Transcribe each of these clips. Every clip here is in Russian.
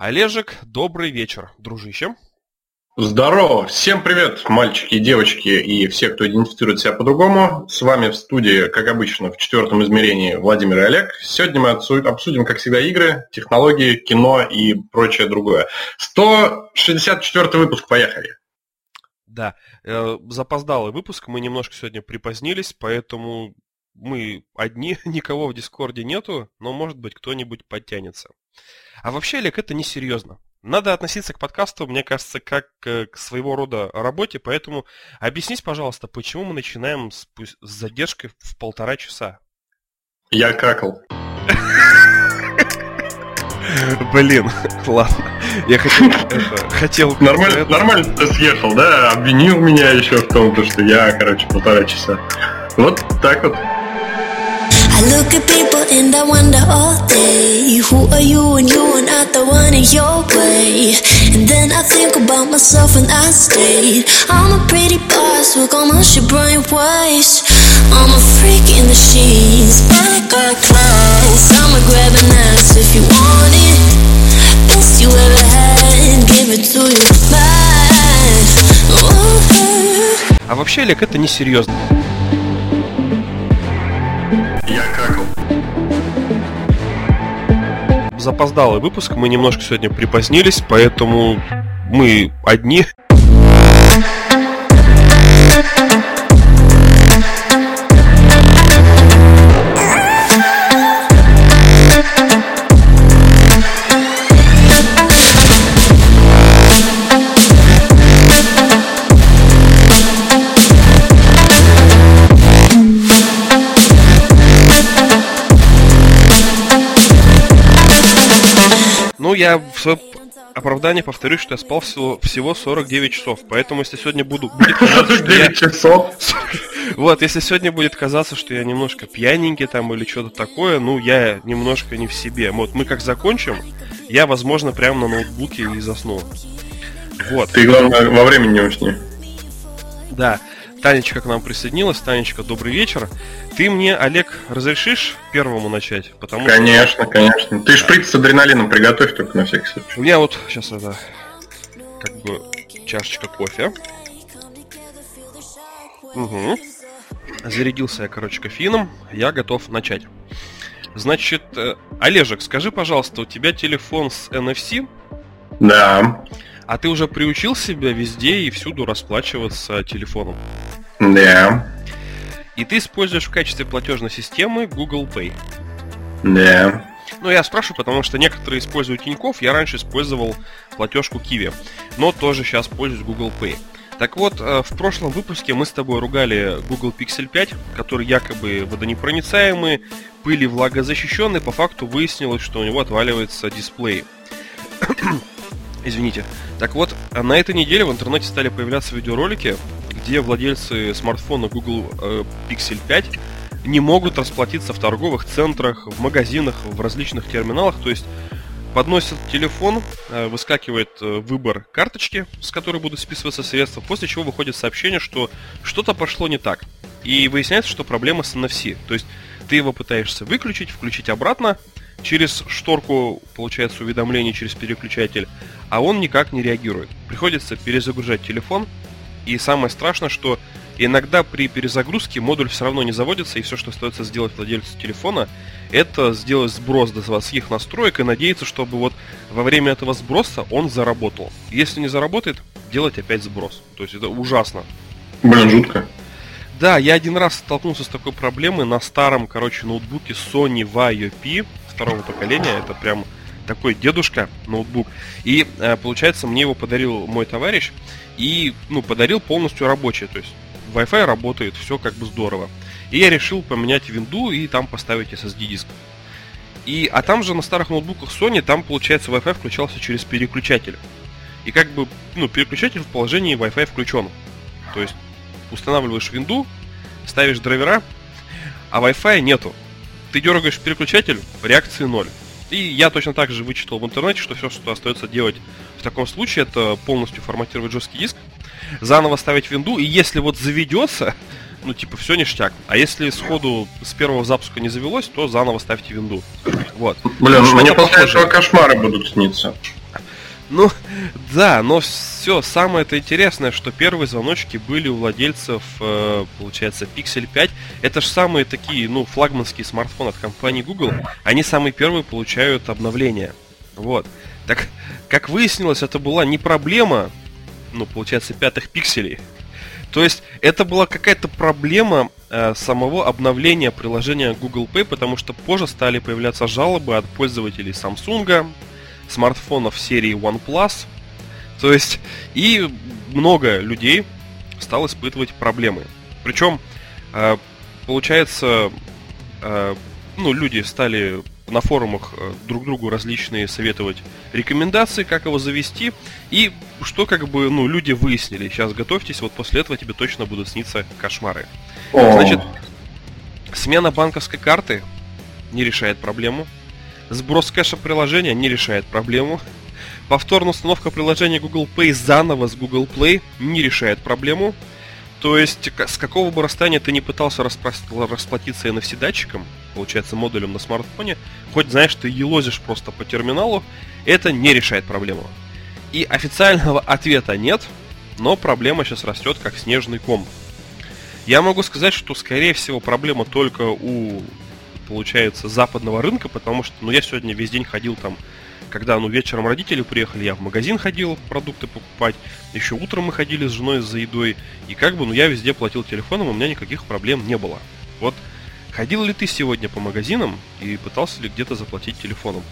Олежек, добрый вечер, дружище. Здорово! Всем привет, мальчики девочки и все, кто идентифицирует себя по-другому. С вами в студии, как обычно, в четвертом измерении Владимир и Олег. Сегодня мы обсудим, как всегда, игры, технологии, кино и прочее другое. 164 выпуск, поехали! Да, э, запоздалый выпуск, мы немножко сегодня припозднились, поэтому мы одни, никого в Дискорде нету, но, может быть, кто-нибудь подтянется. А вообще, Олег, это несерьезно. Надо относиться к подкасту, мне кажется, как к своего рода работе, поэтому объяснись, пожалуйста, почему мы начинаем с, с задержкой в полтора часа? Я какал. Блин, ладно. Я хотел... хотел нормально, нормально ты съехал, да? Обвинил меня еще в том, что я, короче, полтора часа. Вот так вот. I look at people and I wonder all day Who are you and you are not the one in your way And then I think about myself and I stayed I'm a pretty boss with almost your brain waste I'm a freak in the sheets, I got class I'ma grab an ass if you want it Best you ever had, give it to you back А вообще, Олег, это несерьезно. Запоздалый выпуск, мы немножко сегодня припозднились, поэтому мы одни. Ну, я в свое оправдание повторюсь, что я спал всего, всего 49 часов. Поэтому, если сегодня буду... Будет казаться, что я... часов? Вот, если сегодня будет казаться, что я немножко пьяненький там или что-то такое, ну, я немножко не в себе. Вот мы как закончим, я, возможно, прямо на ноутбуке и засну. Вот. Ты, главное, во времени не усни. Да. Танечка к нам присоединилась. Танечка, добрый вечер. Ты мне, Олег, разрешишь первому начать? Потому конечно, что... конечно. Ты шприц с адреналином приготовь только на всякий случай. У меня вот сейчас это как бы чашечка кофе. Угу. Зарядился я, короче, кофеином. Я готов начать. Значит, э, Олежек, скажи, пожалуйста, у тебя телефон с NFC? Да. А ты уже приучил себя везде и всюду расплачиваться телефоном? Да. И ты используешь в качестве платежной системы Google Pay? Да. Ну, я спрашиваю, потому что некоторые используют Тинькофф, я раньше использовал платежку Kiwi, но тоже сейчас пользуюсь Google Pay. Так вот, э, в прошлом выпуске мы с тобой ругали Google Pixel 5, который якобы водонепроницаемый, пыли влагозащищенный, по факту выяснилось, что у него отваливается дисплей. Извините. Так вот, на этой неделе в интернете стали появляться видеоролики, где владельцы смартфона Google э, Pixel 5 не могут расплатиться в торговых центрах, в магазинах, в различных терминалах. То есть подносят телефон, э, выскакивает э, выбор карточки, с которой будут списываться средства, после чего выходит сообщение, что что-то пошло не так. И выясняется, что проблема с NFC. То есть ты его пытаешься выключить, включить обратно, через шторку получается уведомление через переключатель, а он никак не реагирует. Приходится перезагружать телефон, и самое страшное, что иногда при перезагрузке модуль все равно не заводится, и все, что остается сделать владельцу телефона, это сделать сброс до своих настроек и надеяться, чтобы вот во время этого сброса он заработал. Если не заработает, делать опять сброс. То есть это ужасно. Блин, жутко. Да, я один раз столкнулся с такой проблемой на старом, короче, ноутбуке Sony Vaio P второго поколения. Это прям такой дедушка ноутбук. И э, получается, мне его подарил мой товарищ и ну, подарил полностью рабочий. То есть Wi-Fi работает, все как бы здорово. И я решил поменять винду и там поставить SSD диск. И, а там же на старых ноутбуках Sony, там, получается, Wi-Fi включался через переключатель. И как бы, ну, переключатель в положении Wi-Fi включен. То есть устанавливаешь винду, ставишь драйвера, а Wi-Fi нету. Ты дергаешь переключатель, реакции ноль. И я точно так же вычитал в интернете, что все, что остается делать в таком случае, это полностью форматировать жесткий диск, заново ставить винду, и если вот заведется, ну, типа, все ништяк. А если сходу с первого запуска не завелось, то заново ставьте винду. Вот. Блин, ну, мне после этого кошмары будут сниться. Ну, да, но все, самое это интересное, что первые звоночки были у владельцев, э, получается, Pixel 5. Это же самые такие, ну, флагманские смартфоны от компании Google. Они самые первые получают обновления. Вот. Так, как выяснилось, это была не проблема, ну, получается, пятых пикселей. То есть, это была какая-то проблема э, самого обновления приложения Google Pay, потому что позже стали появляться жалобы от пользователей Samsung, смартфонов серии OnePlus. То есть, и много людей стало испытывать проблемы. Причем, э, получается, э, ну, люди стали на форумах э, друг другу различные советовать рекомендации, как его завести. И что как бы, ну, люди выяснили. Сейчас готовьтесь, вот после этого тебе точно будут сниться кошмары. Значит, смена банковской карты не решает проблему. Сброс кэша приложения не решает проблему. Повторная установка приложения Google Pay заново с Google Play не решает проблему. То есть, с какого бы расстояния ты не пытался расплатиться NFC датчиком, получается, модулем на смартфоне, хоть знаешь, ты елозишь просто по терминалу, это не решает проблему. И официального ответа нет, но проблема сейчас растет как снежный ком. Я могу сказать, что, скорее всего, проблема только у получается, западного рынка, потому что, ну, я сегодня весь день ходил там, когда, ну, вечером родители приехали, я в магазин ходил продукты покупать, еще утром мы ходили с женой за едой, и как бы, ну, я везде платил телефоном, у меня никаких проблем не было. Вот, ходил ли ты сегодня по магазинам и пытался ли где-то заплатить телефоном?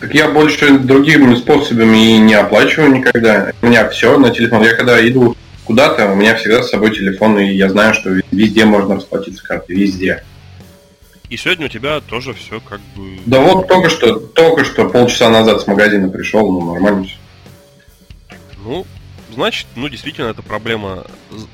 Так я больше другими способами и не оплачиваю никогда. У меня все на телефон. Я когда иду куда-то, у меня всегда с собой телефон, и я знаю, что везде можно расплатиться картой, везде. И сегодня у тебя тоже все как бы... Да вот только что, только что полчаса назад с магазина пришел, ну нормально все. Ну, значит, ну действительно это проблема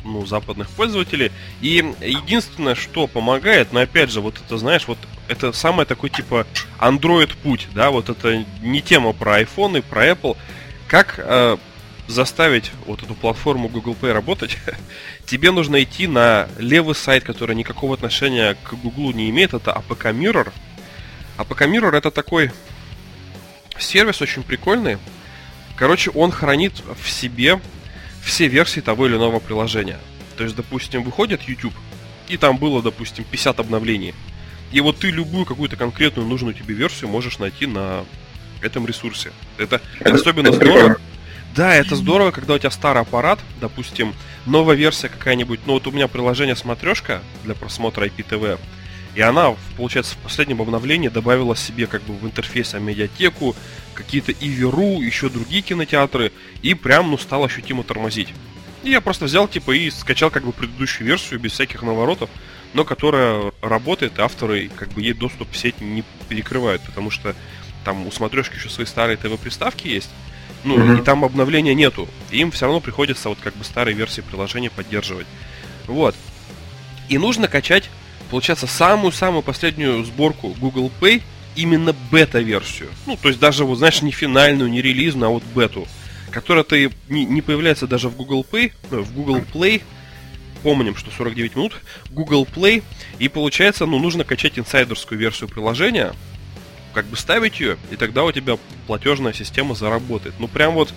ну, западных пользователей. И единственное, что помогает, но опять же, вот это, знаешь, вот это самый такой типа Android путь, да, вот это не тема про iPhone и про Apple. Как э, заставить вот эту платформу Google Play работать, тебе нужно идти на левый сайт, который никакого отношения к Google не имеет, это APK Mirror. APK Mirror это такой сервис очень прикольный. Короче, он хранит в себе все версии того или иного приложения. То есть, допустим, выходит YouTube, и там было, допустим, 50 обновлений. И вот ты любую какую-то конкретную нужную тебе версию можешь найти на этом ресурсе. Это, это особенно это здорово. Прикольно. Да, это здорово, когда у тебя старый аппарат, допустим, новая версия какая-нибудь, ну вот у меня приложение смотрешка для просмотра IPTV, и она, получается, в последнем обновлении добавила себе как бы в интерфейс медиатеку, какие-то Иверу, еще другие кинотеатры, и прям, ну, стал ощутимо тормозить. И я просто взял, типа, и скачал как бы предыдущую версию без всяких наворотов, но которая работает, авторы как бы ей доступ в сеть не перекрывают, потому что там у смотрешки еще свои старые ТВ-приставки есть, ну, mm-hmm. и там обновления нету. И им все равно приходится вот как бы старые версии приложения поддерживать. Вот. И нужно качать, получается, самую-самую последнюю сборку Google Pay, именно бета-версию. Ну, то есть даже, вот, знаешь, не финальную, не релизную, а вот бету. Которая-то не, не появляется даже в Google Pay, ну, в Google Play. Помним, что 49 минут. Google Play. И получается, ну, нужно качать инсайдерскую версию приложения, как бы ставить ее, и тогда у тебя платежная система заработает. Ну прям вот,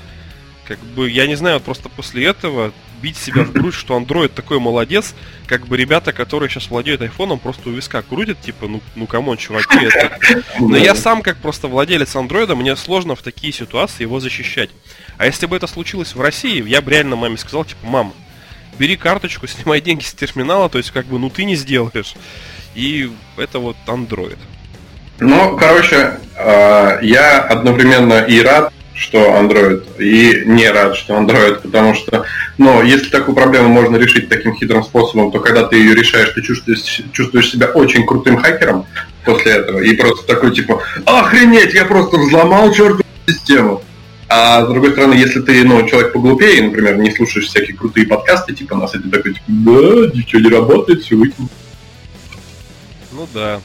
как бы, я не знаю, просто после этого бить себя в грудь, что Android такой молодец, как бы ребята, которые сейчас владеют айфоном, просто у виска крутят, типа, ну, ну come on, чуваки, это... Но я сам, как просто владелец андроида, мне сложно в такие ситуации его защищать. А если бы это случилось в России, я бы реально маме сказал, типа, мам, бери карточку, снимай деньги с терминала, то есть, как бы, ну, ты не сделаешь. И это вот Android. Ну, короче, э, я одновременно и рад, что Android, и не рад, что Android, потому что, ну, если такую проблему можно решить таким хитрым способом, то когда ты ее решаешь, ты чувствуешь, чувствуешь себя очень крутым хакером после этого, и просто такой, типа, охренеть, я просто взломал чертову систему. А с другой стороны, если ты, ну, человек поглупее, например, не слушаешь всякие крутые подкасты, типа нас, и ты такой, типа, да, ничего не работает, все выкинь. Ну да,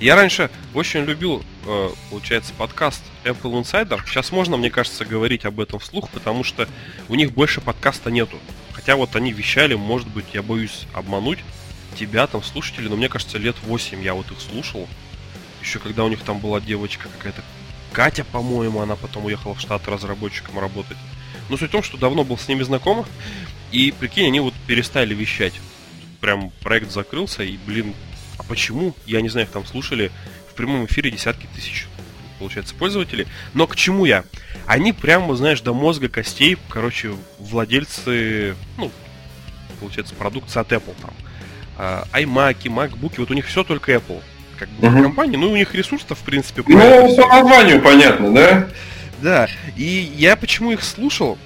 я раньше очень любил, э, получается, подкаст Apple Insider. Сейчас можно, мне кажется, говорить об этом вслух, потому что у них больше подкаста нету. Хотя вот они вещали, может быть, я боюсь обмануть тебя, там, слушатели, но мне кажется, лет 8 я вот их слушал. Еще когда у них там была девочка какая-то Катя, по-моему, она потом уехала в Штаты разработчиком работать. Но суть в том, что давно был с ними знаком, и прикинь, они вот перестали вещать. Прям проект закрылся, и, блин, почему? Я не знаю, их там слушали в прямом эфире десятки тысяч, получается, пользователей. Но к чему я? Они прямо, знаешь, до мозга костей, короче, владельцы, ну, получается, продукции от Apple там. А, iMac, MacBook, вот у них все только Apple. Как бы uh-huh. компания, ну, у них ресурсов, в принципе, Ну, по названию понятно, да? Да, и я почему их слушал?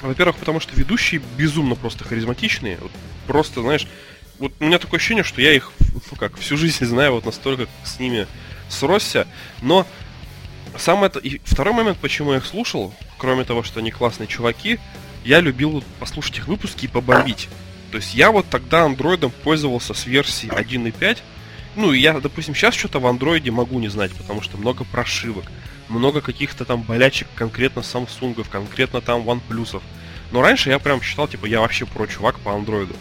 Во-первых, потому что ведущие безумно просто харизматичные. Вот просто, знаешь, вот у меня такое ощущение, что я их, ну как, всю жизнь знаю, вот настолько с ними сросся. Но самое это... И второй момент, почему я их слушал, кроме того, что они классные чуваки, я любил послушать их выпуски и побомбить. То есть я вот тогда андроидом пользовался с версии 1.5. Ну, и я, допустим, сейчас что-то в андроиде могу не знать, потому что много прошивок, много каких-то там болячек конкретно Samsung, конкретно там OnePlus. Но раньше я прям считал, типа, я вообще про чувак по андроиду.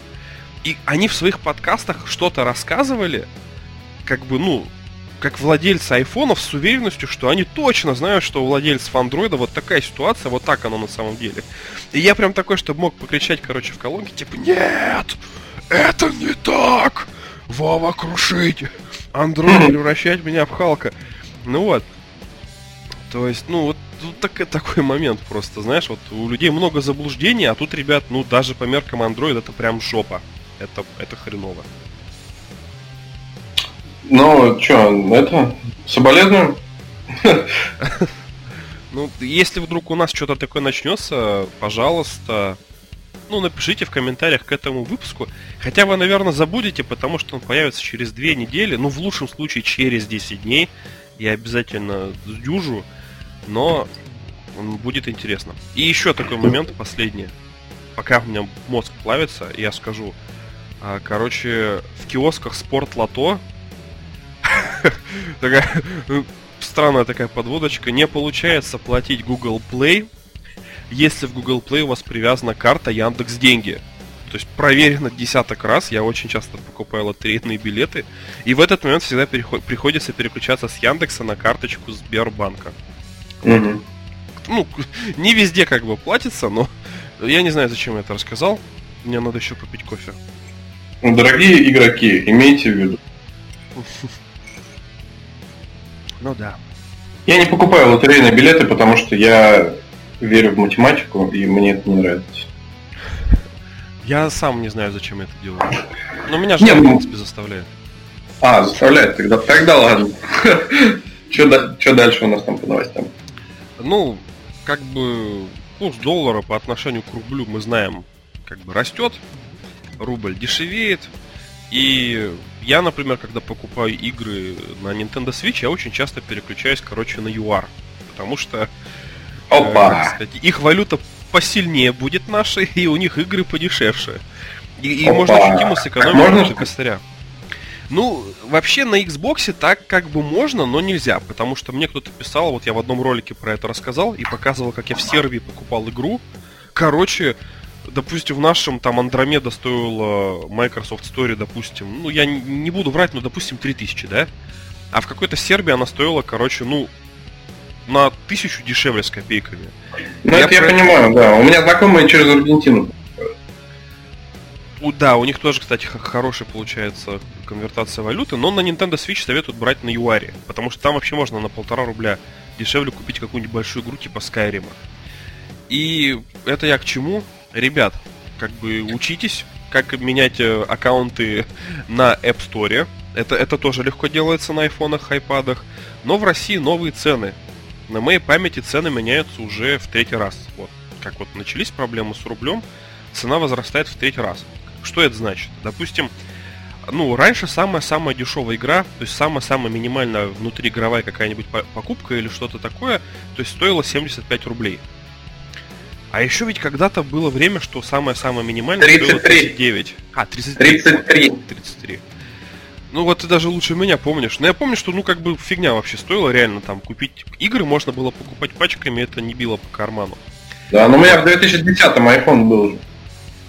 И они в своих подкастах что-то рассказывали, как бы, ну, как владельцы айфонов с уверенностью, что они точно знают, что у владельцев андроида вот такая ситуация, вот так оно на самом деле. И я прям такой, чтобы мог покричать, короче, в колонке, типа, нет, это не так, Вова крушить, андроид превращать меня в Халка. Ну вот. То есть, ну вот тут так, такой момент просто, знаешь, вот у людей много заблуждений, а тут, ребят, ну даже по меркам Android это прям жопа. Это, это хреново. Ну, что, это, соболезную? Ну, если вдруг у нас что-то такое начнется, пожалуйста, ну, напишите в комментариях к этому выпуску. Хотя вы, наверное, забудете, потому что он появится через две недели, ну, в лучшем случае, через 10 дней. Я обязательно сдюжу, но будет интересно. И еще такой момент, последний. Пока у меня мозг плавится, я скажу. А, короче, в киосках Спорт Лото такая ну, странная такая подводочка. Не получается платить Google Play, если в Google Play у вас привязана карта Яндекс Деньги. То есть проверено десяток раз, я очень часто покупаю лотерейные билеты, и в этот момент всегда переход, приходится переключаться с Яндекса на карточку Сбербанка. Mm-hmm. Ну, не везде как бы платится, но я не знаю, зачем я это рассказал. Мне надо еще попить кофе. Дорогие игроки, имейте в виду. Ну да. Я не покупаю лотерейные билеты, потому что я верю в математику, и мне это не нравится. Я сам не знаю, зачем я это делаю. Но меня же, в принципе, заставляет. А, заставляет, тогда, тогда ладно. Что дальше у нас там по новостям? Ну, как бы курс доллара по отношению к рублю мы знаем, как бы растет, рубль дешевеет, и я, например, когда покупаю игры на Nintendo Switch, я очень часто переключаюсь, короче, на UR. Потому что э, Опа. Э, кстати, их валюта посильнее будет нашей, и у них игры подешевше. И, и можно ощутимо сэкономить можно... костыря. Ну, вообще на Xbox так как бы можно, но нельзя, потому что мне кто-то писал, вот я в одном ролике про это рассказал и показывал, как я в Сербии покупал игру. Короче, допустим, в нашем там Андромеда стоила Microsoft Story, допустим, ну, я не буду врать, но, допустим, 3000, да? А в какой-то Сербии она стоила, короче, ну, на тысячу дешевле с копейками. Ну, я это я понимаю, да. У меня знакомые через Аргентину. Да, у них тоже, кстати, хорошая получается конвертация валюты, но на Nintendo Switch советуют брать на юаре, потому что там вообще можно на полтора рубля дешевле купить какую-нибудь большую игру типа Skyrim. И это я к чему? Ребят, как бы учитесь, как менять э, аккаунты на App Store. Это, это тоже легко делается на айфонах, айпадах. Но в России новые цены. На моей памяти цены меняются уже в третий раз. Вот. Как вот начались проблемы с рублем, цена возрастает в третий раз. Что это значит? Допустим, ну, раньше самая-самая дешевая игра, то есть самая-самая минимальная внутриигровая какая-нибудь покупка или что-то такое, то есть стоила 75 рублей. А еще ведь когда-то было время, что самое-самое минимальное 33. было 39. А, 33. 33. 33. Ну вот ты даже лучше меня помнишь. Но я помню, что ну как бы фигня вообще стоила реально там купить. Игры можно было покупать пачками, это не било по карману. Да, но у меня в 2010-м iPhone был уже.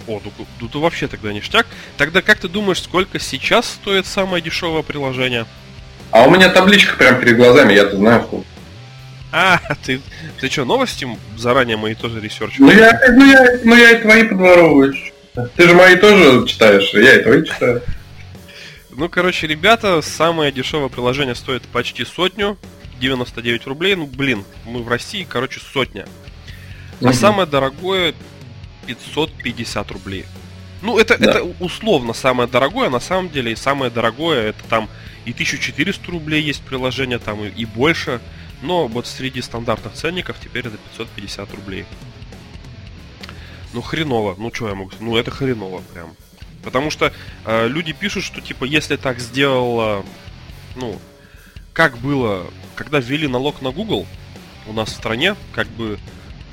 О, ну, ну ты вообще тогда ништяк. Тогда как ты думаешь, сколько сейчас стоит самое дешевое приложение? А у меня табличка прямо перед глазами, я-то знаю сколько. А, ты, ты что, новости заранее мои тоже research? Ну я, ну я, ну я и твои подворовываю. Ты же мои тоже читаешь, я и твои читаю. Ну, короче, ребята, самое дешевое приложение стоит почти сотню, 99 рублей. Ну, блин, мы в России, короче, сотня. А угу. самое дорогое 550 рублей. Ну, это, да. это условно самое дорогое, на самом деле, и самое дорогое это там и 1400 рублей есть приложение, там и, и больше. Но вот среди стандартных ценников теперь это 550 рублей. Ну хреново, ну что я могу сказать, ну это хреново прям. Потому что э, люди пишут, что типа если так сделала, ну, как было, когда ввели налог на Google у нас в стране, как бы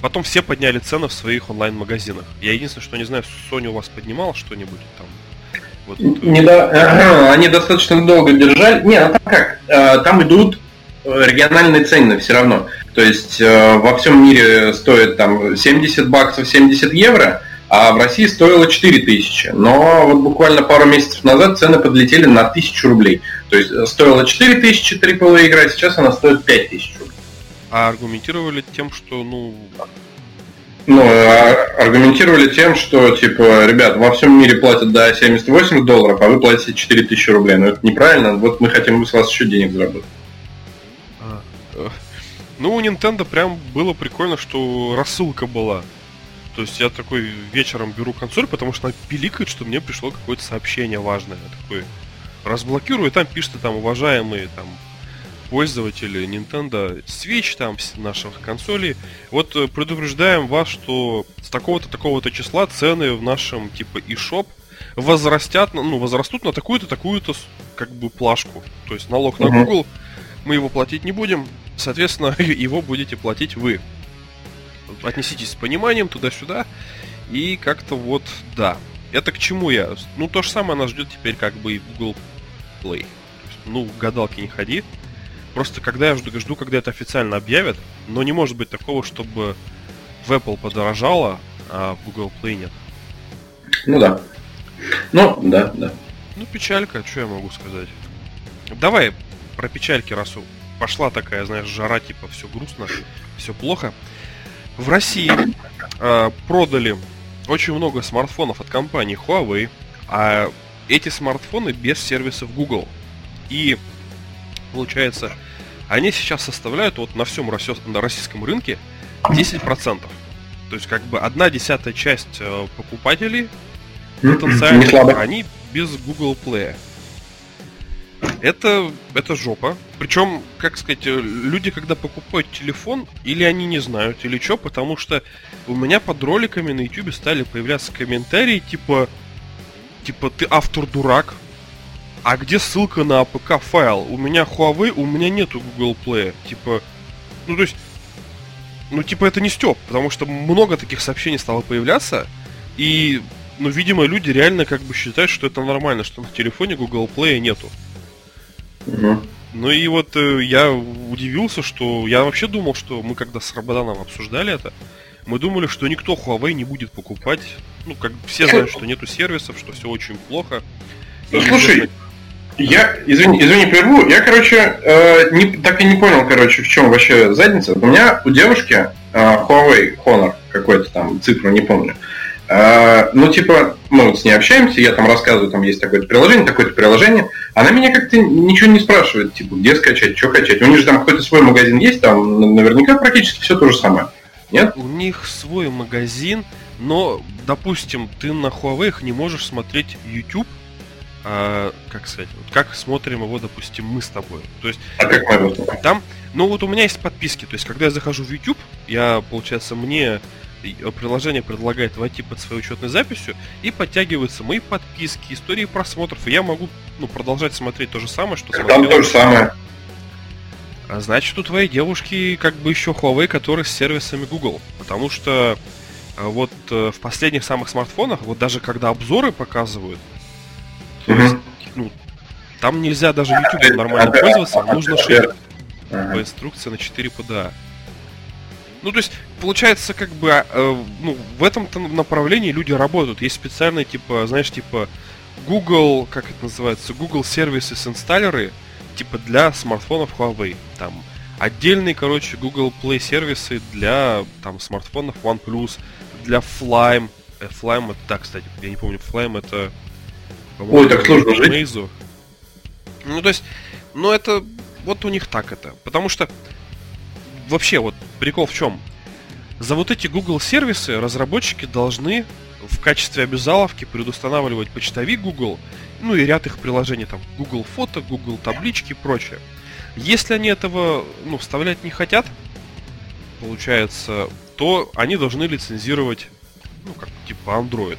потом все подняли цены в своих онлайн-магазинах. Я единственное, что не знаю, Sony у вас поднимал что-нибудь там. Вот, не до... Они достаточно долго держали. Не, ну там как? Э, там идут региональные цены все равно. То есть э, во всем мире стоит там 70 баксов, 70 евро, а в России стоило 4000. Но вот буквально пару месяцев назад цены подлетели на 1000 рублей. То есть э, стоило 4000 AAA игра, сейчас она стоит 5000 рублей. А аргументировали тем, что, ну... Ну, а аргументировали тем, что, типа, ребят, во всем мире платят до 78 долларов, а вы платите 4000 рублей. Но это неправильно, вот мы хотим с вас еще денег заработать. Ну, у Nintendo прям было прикольно, что рассылка была. То есть я такой вечером беру консоль, потому что она пиликает, что мне пришло какое-то сообщение важное. Я такой разблокирую, и там пишет там уважаемые там пользователи Nintendo Switch, там наших консолей. Вот э, предупреждаем вас, что с такого-то такого-то числа цены в нашем типа eShop возрастят, ну, возрастут на такую-то такую-то как бы плашку. То есть налог на Google мы его платить не будем, соответственно, его будете платить вы. Отнеситесь с пониманием туда-сюда, и как-то вот, да. Это к чему я? Ну, то же самое нас ждет теперь как бы и Google Play. ну, гадалки не ходи. Просто когда я жду, жду, когда это официально объявят, но не может быть такого, чтобы в Apple подорожало, а в Google Play нет. Ну да. Ну, да, да. Ну, печалька, что я могу сказать. Давай про печальки, раз пошла такая, знаешь, жара, типа, все грустно, все плохо. В России э, продали очень много смартфонов от компании Huawei, а эти смартфоны без сервисов Google. И получается, они сейчас составляют вот на всем российском рынке 10%. То есть как бы одна десятая часть э, покупателей потенциальных, они без Google Play. Это, это жопа. Причем, как сказать, э, люди, когда покупают телефон, или они не знают, или что, потому что у меня под роликами на YouTube стали появляться комментарии, типа, типа, ты автор дурак, а где ссылка на APK файл? У меня Huawei, у меня нету Google Play. Типа, ну то есть, ну типа это не степ, потому что много таких сообщений стало появляться, и, ну, видимо, люди реально как бы считают, что это нормально, что на телефоне Google Play нету. Ну и вот э, я удивился, что я вообще думал, что мы когда с Рабаданом обсуждали это, мы думали, что никто Huawei не будет покупать. Ну, как все знают, что нету сервисов, что все очень плохо. Ну, слушай, я, извини, извини, прерву. Я, короче, э, не, так и не понял, короче, в чем вообще задница. У меня у девушки э, Huawei Honor какой-то там цифру, не помню. Э, ну, типа, мы вот с ней общаемся, я там рассказываю, там есть такое-то приложение, такое-то приложение. Она меня как-то ничего не спрашивает, типа, где скачать, что качать. У них же там какой-то свой магазин есть, там наверняка практически все то же самое. Нет? У них свой магазин, но, допустим, ты на Huawei не можешь смотреть YouTube, а, как сказать, вот как смотрим его, допустим, мы с тобой. То есть а как мы там, ну вот у меня есть подписки, то есть когда я захожу в YouTube, я, получается, мне приложение предлагает войти под своей учетной записью и подтягиваются мои подписки, истории просмотров, и я могу ну, продолжать смотреть то же самое, что смотрел. Там то же самое. А значит, у твоей девушки как бы еще Huawei, который с сервисами Google. Потому что а, вот э, в последних самых смартфонах, вот даже когда обзоры показывают, то есть, ну, там нельзя даже YouTube нормально пользоваться, нужно шерить по инструкции на 4 PDA. Ну, то есть, получается, как бы, э, ну, в этом направлении люди работают. Есть специальные, типа, знаешь, типа, Google, как это называется, Google Services инсталлеры, типа, для смартфонов Huawei. Там, Отдельные, короче, Google Play сервисы для там смартфонов OnePlus, для Flame. Э, Flame это, да, кстати, я не помню, Flame это... Ой, так сложно жить. Ну, то есть, ну это, вот у них так это. Потому что, вообще, вот прикол в чем? За вот эти Google сервисы разработчики должны в качестве обязаловки предустанавливать почтовик Google, ну и ряд их приложений, там, Google фото, Google таблички и прочее. Если они этого ну, вставлять не хотят, получается, то они должны лицензировать, ну, как типа Android.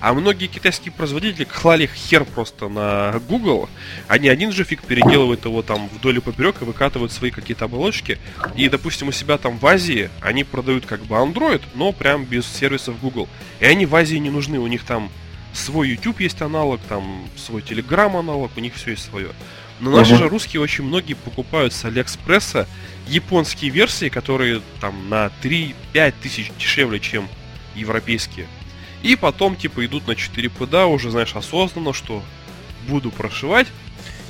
А многие китайские производители клали хер просто на Google. Они один же фиг переделывают его там вдоль и поперек и выкатывают свои какие-то оболочки. И, допустим, у себя там в Азии они продают как бы Android, но прям без сервисов Google. И они в Азии не нужны. У них там свой YouTube есть аналог, там свой Telegram аналог, у них все есть свое. Но наши uh-huh. же русские очень многие покупают с Алиэкспресса японские версии, которые там на 3-5 тысяч дешевле, чем европейские. И потом, типа, идут на 4 PDA уже, знаешь, осознанно, что буду прошивать,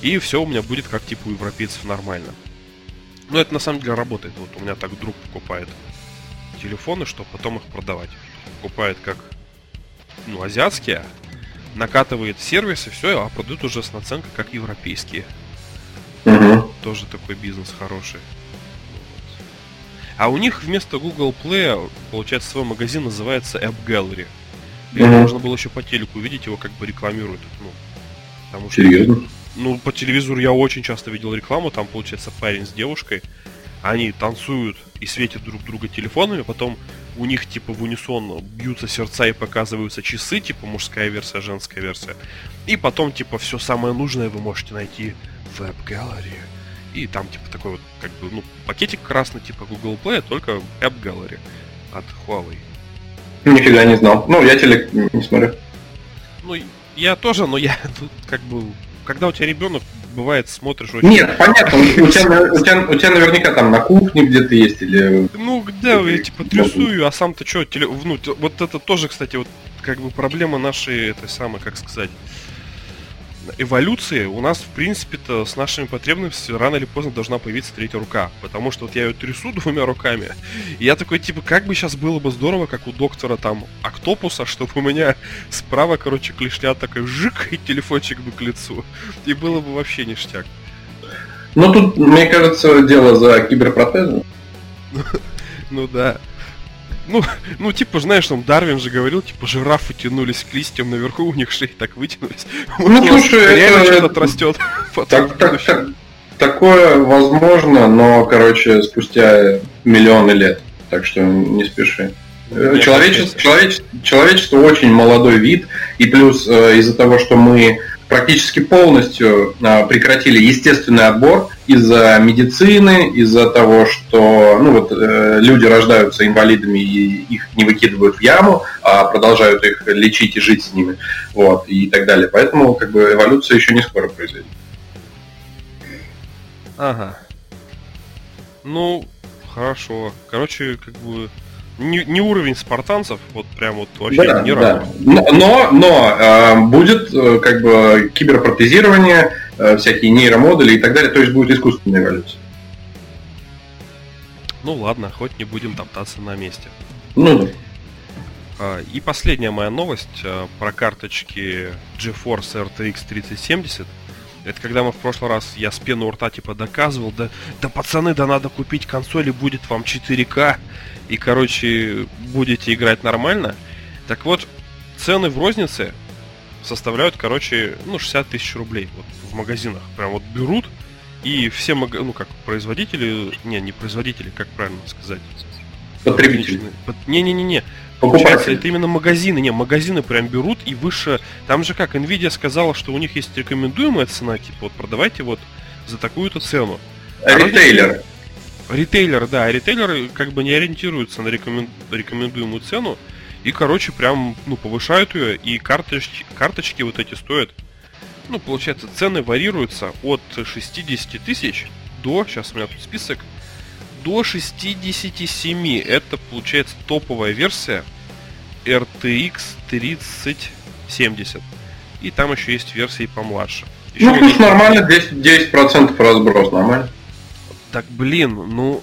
и все у меня будет как, типа, у европейцев нормально. Но это на самом деле работает. Вот у меня так друг покупает телефоны, чтобы потом их продавать. Покупает как, ну, азиатские, накатывает сервисы, все, а продают уже с наценкой как европейские. Угу. Тоже такой бизнес хороший. А у них вместо Google Play, получается, свой магазин называется App Gallery. И mm-hmm. можно было еще по телеку увидеть, его как бы рекламируют. Ну, потому что, Серьезно? Ну, по телевизору я очень часто видел рекламу, там, получается, парень с девушкой, они танцуют и светят друг друга телефонами, потом у них, типа, в унисон бьются сердца и показываются часы, типа, мужская версия, женская версия. И потом, типа, все самое нужное вы можете найти в App Gallery. И там, типа, такой вот, как бы, ну, пакетик красный, типа Google Play, только App Gallery от Huawei. Нифига не знал. Ну, я телек не смотрю. Ну, я тоже, но я тут как бы... Когда у тебя ребенок, бывает, смотришь очень... Нет, понятно, у тебя, у, тебя, у тебя наверняка там на кухне где-то есть или... Ну, где я типа трясую, а сам-то что, теле... ну, вот это тоже, кстати, вот как бы проблема нашей, этой самой, как сказать, эволюции у нас, в принципе-то, с нашими потребностями рано или поздно должна появиться третья рука. Потому что вот я ее трясу двумя руками, и я такой, типа, как бы сейчас было бы здорово, как у доктора там Октопуса, чтобы у меня справа, короче, клешня такой жик, и телефончик бы к лицу. И было бы вообще ништяк. Ну, тут, мне кажется, дело за киберпротезом. Ну да. Ну, ну, типа, знаешь, там Дарвин же говорил, типа, жирафы тянулись к листьям наверху, у них шеи так вытянулись. Ну, слушай, реально это... что-то растет. Так, так, так, такое возможно, но, короче, спустя миллионы лет. Так что не спеши. Человечество, человечество, человечество очень молодой вид, и плюс э, из-за того, что мы практически полностью а, прекратили естественный отбор из-за медицины, из-за того, что ну, вот, э, люди рождаются инвалидами и их не выкидывают в яму, а продолжают их лечить и жить с ними, вот, и так далее. Поэтому как бы эволюция еще не скоро произойдет. Ага. Ну, хорошо. Короче, как бы не, не уровень спартанцев, вот прям вот вообще да, не да. Но, но э, будет э, как бы киберпротезирование, э, всякие нейромодули и так далее, то есть будет искусственная эволюция. Ну ладно, хоть не будем топтаться на месте. Ну да. А, и последняя моя новость э, про карточки GeForce RTX 3070. Это когда мы в прошлый раз, я с пену у рта типа доказывал, да, да пацаны, да надо купить консоль и будет вам 4К и, короче, будете играть нормально. Так вот, цены в рознице составляют, короче, ну, 60 тысяч рублей вот, в магазинах. Прям вот берут, и все, маг... ну, как производители, не, не производители, как правильно сказать? Потребители. Не-не-не-не. Получается, это именно магазины. Не, магазины прям берут и выше. Там же как, Nvidia сказала, что у них есть рекомендуемая цена, типа, вот продавайте вот за такую-то цену. А ритейлер. Ритейлер, да, ритейлеры как бы не ориентируются на рекомен... рекомендуемую цену. И, короче, прям, ну, повышают ее, и карточки, карточки вот эти стоят, ну, получается, цены варьируются от 60 тысяч до, сейчас у меня тут список, до 67. Это, получается, топовая версия RTX 3070. И там еще есть версии помладше. Еще ну, плюс нормально, 10%, 10% разброс, нормально. Так, блин, ну...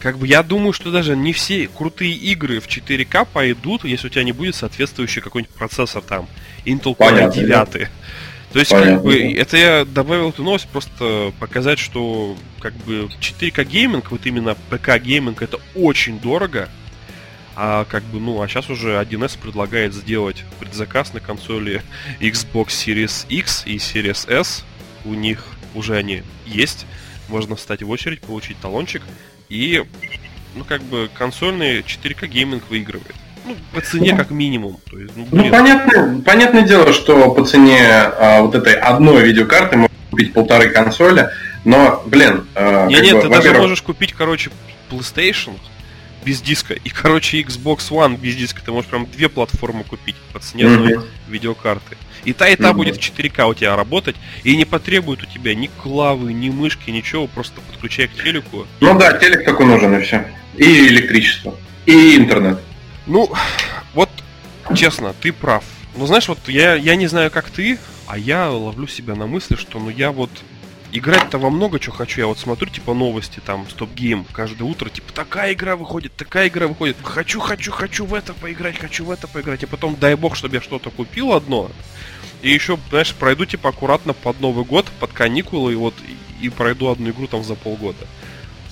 Как бы я думаю, что даже не все крутые игры в 4К пойдут, если у тебя не будет соответствующий какой-нибудь процессор там. Intel Core 9. Да. То есть, Понятно. как бы, это я добавил эту новость просто показать, что как бы 4К gaming, вот именно ПК gaming, это очень дорого. А как бы, ну, а сейчас уже 1С предлагает сделать предзаказ на консоли Xbox Series X и Series S. У них уже они есть. Можно встать в очередь, получить талончик. И, ну, как бы, консольный 4К гейминг выигрывает. Ну, по цене как минимум. То есть, ну, ну понятно, понятное дело, что по цене а, вот этой одной видеокарты можно купить полторы консоли, но, блин... А, нет, нет, бы, ты даже можешь купить, короче, PlayStation без диска и, короче, Xbox One без диска. Ты можешь прям две платформы купить по цене одной mm-hmm. видеокарты. И та, и та mm-hmm. будет в 4К у тебя работать, и не потребует у тебя ни клавы, ни мышки, ничего, просто подключай к телеку. Ну да, телек такой нужен и все. И электричество. И интернет. Ну, вот, честно, ты прав. Ну, знаешь, вот я, я не знаю, как ты, а я ловлю себя на мысли, что ну я вот играть-то во много что хочу. Я вот смотрю, типа, новости, там, стоп-гейм, каждое утро, типа, такая игра выходит, такая игра выходит. Хочу, хочу, хочу в это поиграть, хочу в это поиграть. И потом, дай бог, чтобы я что-то купил одно. И еще, знаешь, пройду, типа, аккуратно под Новый год, под каникулы, и вот, и пройду одну игру там за полгода.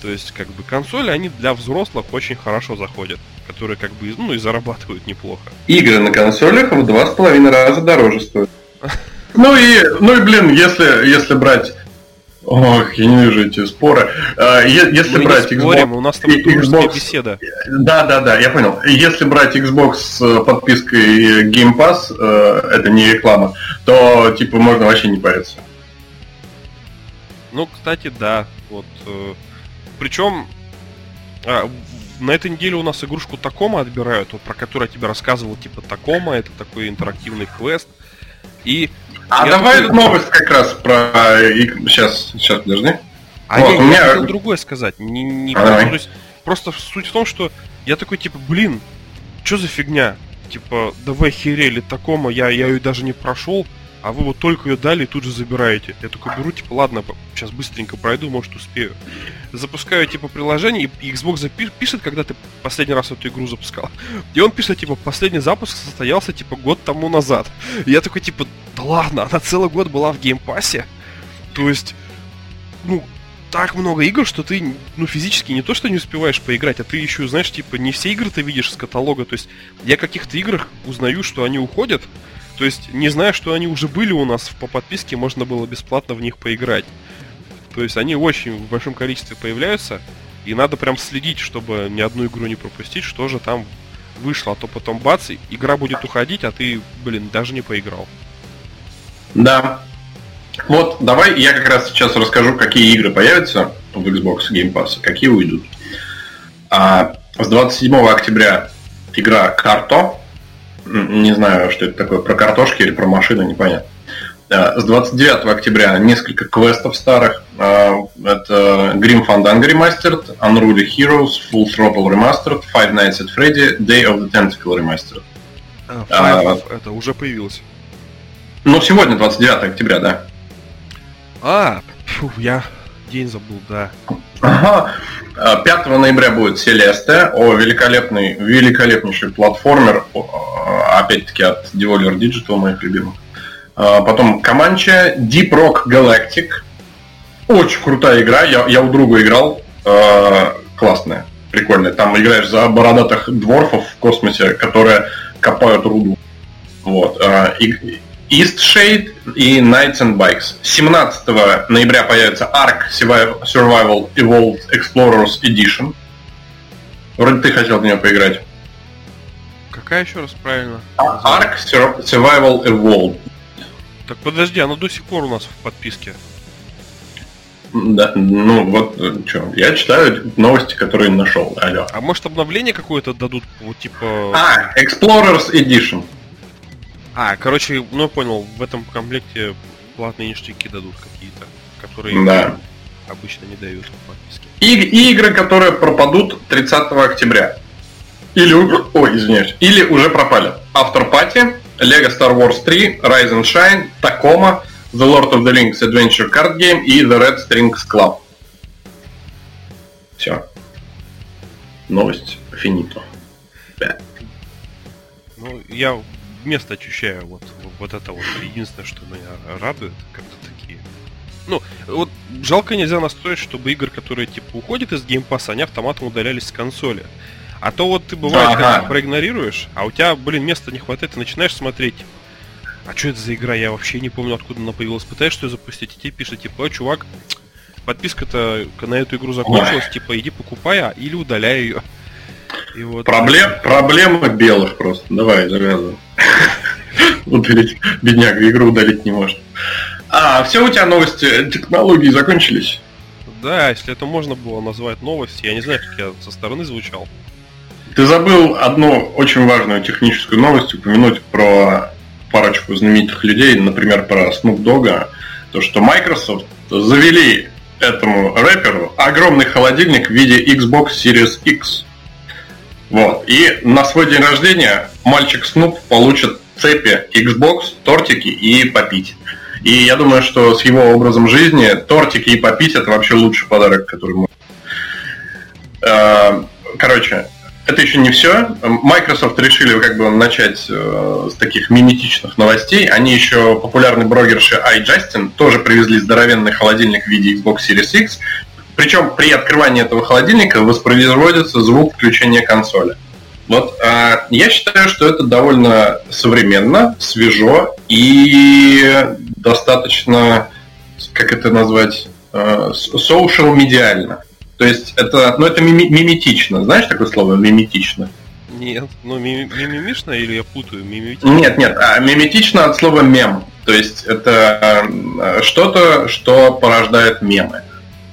То есть, как бы, консоли, они для взрослых очень хорошо заходят, которые, как бы, ну, и зарабатывают неплохо. Игры на консолях в два с половиной раза дороже стоят. Ну и, ну и, блин, если, если брать Ох, я не вижу эти споры. А, если Мы брать не спорим, Xbox, у нас там Xbox, беседа. Да, да, да, я понял. Если брать Xbox с подпиской Game Pass, э, это не реклама, то типа можно вообще не париться. Ну, кстати, да. Вот. Э, Причем а, на этой неделе у нас игрушку Такома отбирают, вот, про которую я тебе рассказывал, типа Такома, это такой интерактивный квест. И а я давай такой... новость как раз про... Сейчас, сейчас, подожди. А вот, я, у меня... я хотел другое сказать. Не, не а есть, просто суть в том, что я такой, типа, блин, что за фигня? Типа, давай херели такому, я, я ее даже не прошел, а вы вот только ее дали и тут же забираете. Я только беру, типа, ладно, сейчас быстренько пройду, может успею. Запускаю, типа, приложение, и Xbox пишет, когда ты последний раз эту игру запускал. И он пишет, типа, последний запуск состоялся, типа, год тому назад. И я такой, типа, да ладно, она целый год была в Game Pass е. То есть, ну, так много игр, что ты, ну, физически не то, что не успеваешь поиграть, а ты еще, знаешь, типа, не все игры ты видишь с каталога. То есть, я каких-то играх узнаю, что они уходят, то есть, не зная, что они уже были у нас по подписке, можно было бесплатно в них поиграть. То есть, они очень в большом количестве появляются, и надо прям следить, чтобы ни одну игру не пропустить, что же там вышло, а то потом бац, игра будет уходить, а ты, блин, даже не поиграл. Да. Вот, давай я как раз сейчас расскажу, какие игры появятся в Xbox Game Pass, какие уйдут. А, с 27 октября игра Карто, не знаю, что это такое, про картошки или про машины, непонятно. С 29 октября несколько квестов старых. Это Grim Fandango Remastered, Unruly Heroes, Full Throttle Remastered, Five Nights at Freddy, Day of the Tentacle Remastered. А, а, это уже появилось. Ну, сегодня 29 октября, да. А, фу, я день забыл, да. Ага. 5 ноября будет Селесте, о великолепный, великолепнейший платформер, опять-таки от Devolver Digital, моих любимых. А, потом Команча, Deep Rock Galactic. Очень крутая игра, я, я у друга играл, а, классная, прикольная. Там играешь за бородатых дворфов в космосе, которые копают руду. Вот. А, East Shade и Nights and Bikes. 17 ноября появится Ark Survival Evolved Explorers Edition. Вроде ты хотел в нее поиграть. Какая еще раз правильно? Ark Survival Evolved. Так подожди, она до сих пор у нас в подписке. Да, ну вот что, я читаю новости, которые нашел. Алло. А может обновление какое-то дадут, вот типа. А, Explorers Edition. А, короче, ну понял, в этом комплекте платные ништяки дадут какие-то, которые да. обычно не дают в подписке. И, игры, которые пропадут 30 октября. Или, ой, извиняюсь, или уже пропали. After Party, Lego Star Wars 3, Rise and Shine, Tacoma, The Lord of the Rings Adventure Card Game и The Red Strings Club. Все. Новость финито. Ну, я место ощущаю, вот, вот это вот единственное, что меня радует, как-то такие. Ну, вот жалко нельзя настроить, чтобы игры, которые типа уходят из геймпаса, они автоматом удалялись с консоли. А то вот ты бывает, ага. когда проигнорируешь, а у тебя, блин, места не хватает, ты начинаешь смотреть, а что это за игра, я вообще не помню, откуда она появилась. Пытаешься ее запустить, и тебе пишет, типа, о, чувак, подписка-то на эту игру закончилась, Ой. типа, иди покупай, а, или удаляй ее. И вот... Проблем, проблема белых просто. Давай, завязывай. Удалить. Бедняк, игру удалить не может. А, все у тебя новости технологии закончились? Да, если это можно было назвать новость, я не знаю, как я со стороны звучал. Ты забыл одну очень важную техническую новость упомянуть про парочку знаменитых людей, например, про Snoop Dogg, то, что Microsoft завели этому рэперу огромный холодильник в виде Xbox Series X. Вот. И на свой день рождения мальчик Снуп получит цепи Xbox, тортики и попить. И я думаю, что с его образом жизни тортики и попить это вообще лучший подарок, который можно. Э, короче, это еще не все. Microsoft решили как бы начать э, с таких миметичных новостей. Они еще популярный брогерши iJustin тоже привезли здоровенный холодильник в виде Xbox Series X. Причем при открывании этого холодильника воспроизводится звук включения консоли. Вот э, я считаю, что это довольно современно, свежо и достаточно, как это назвать, э, social медиально. То есть это, ну это мими- миметично. Знаешь такое слово миметично? Нет, ну мимимишно или я путаю? Мимитично? Нет, нет, а миметично от слова мем. То есть это э, что-то, что порождает мемы.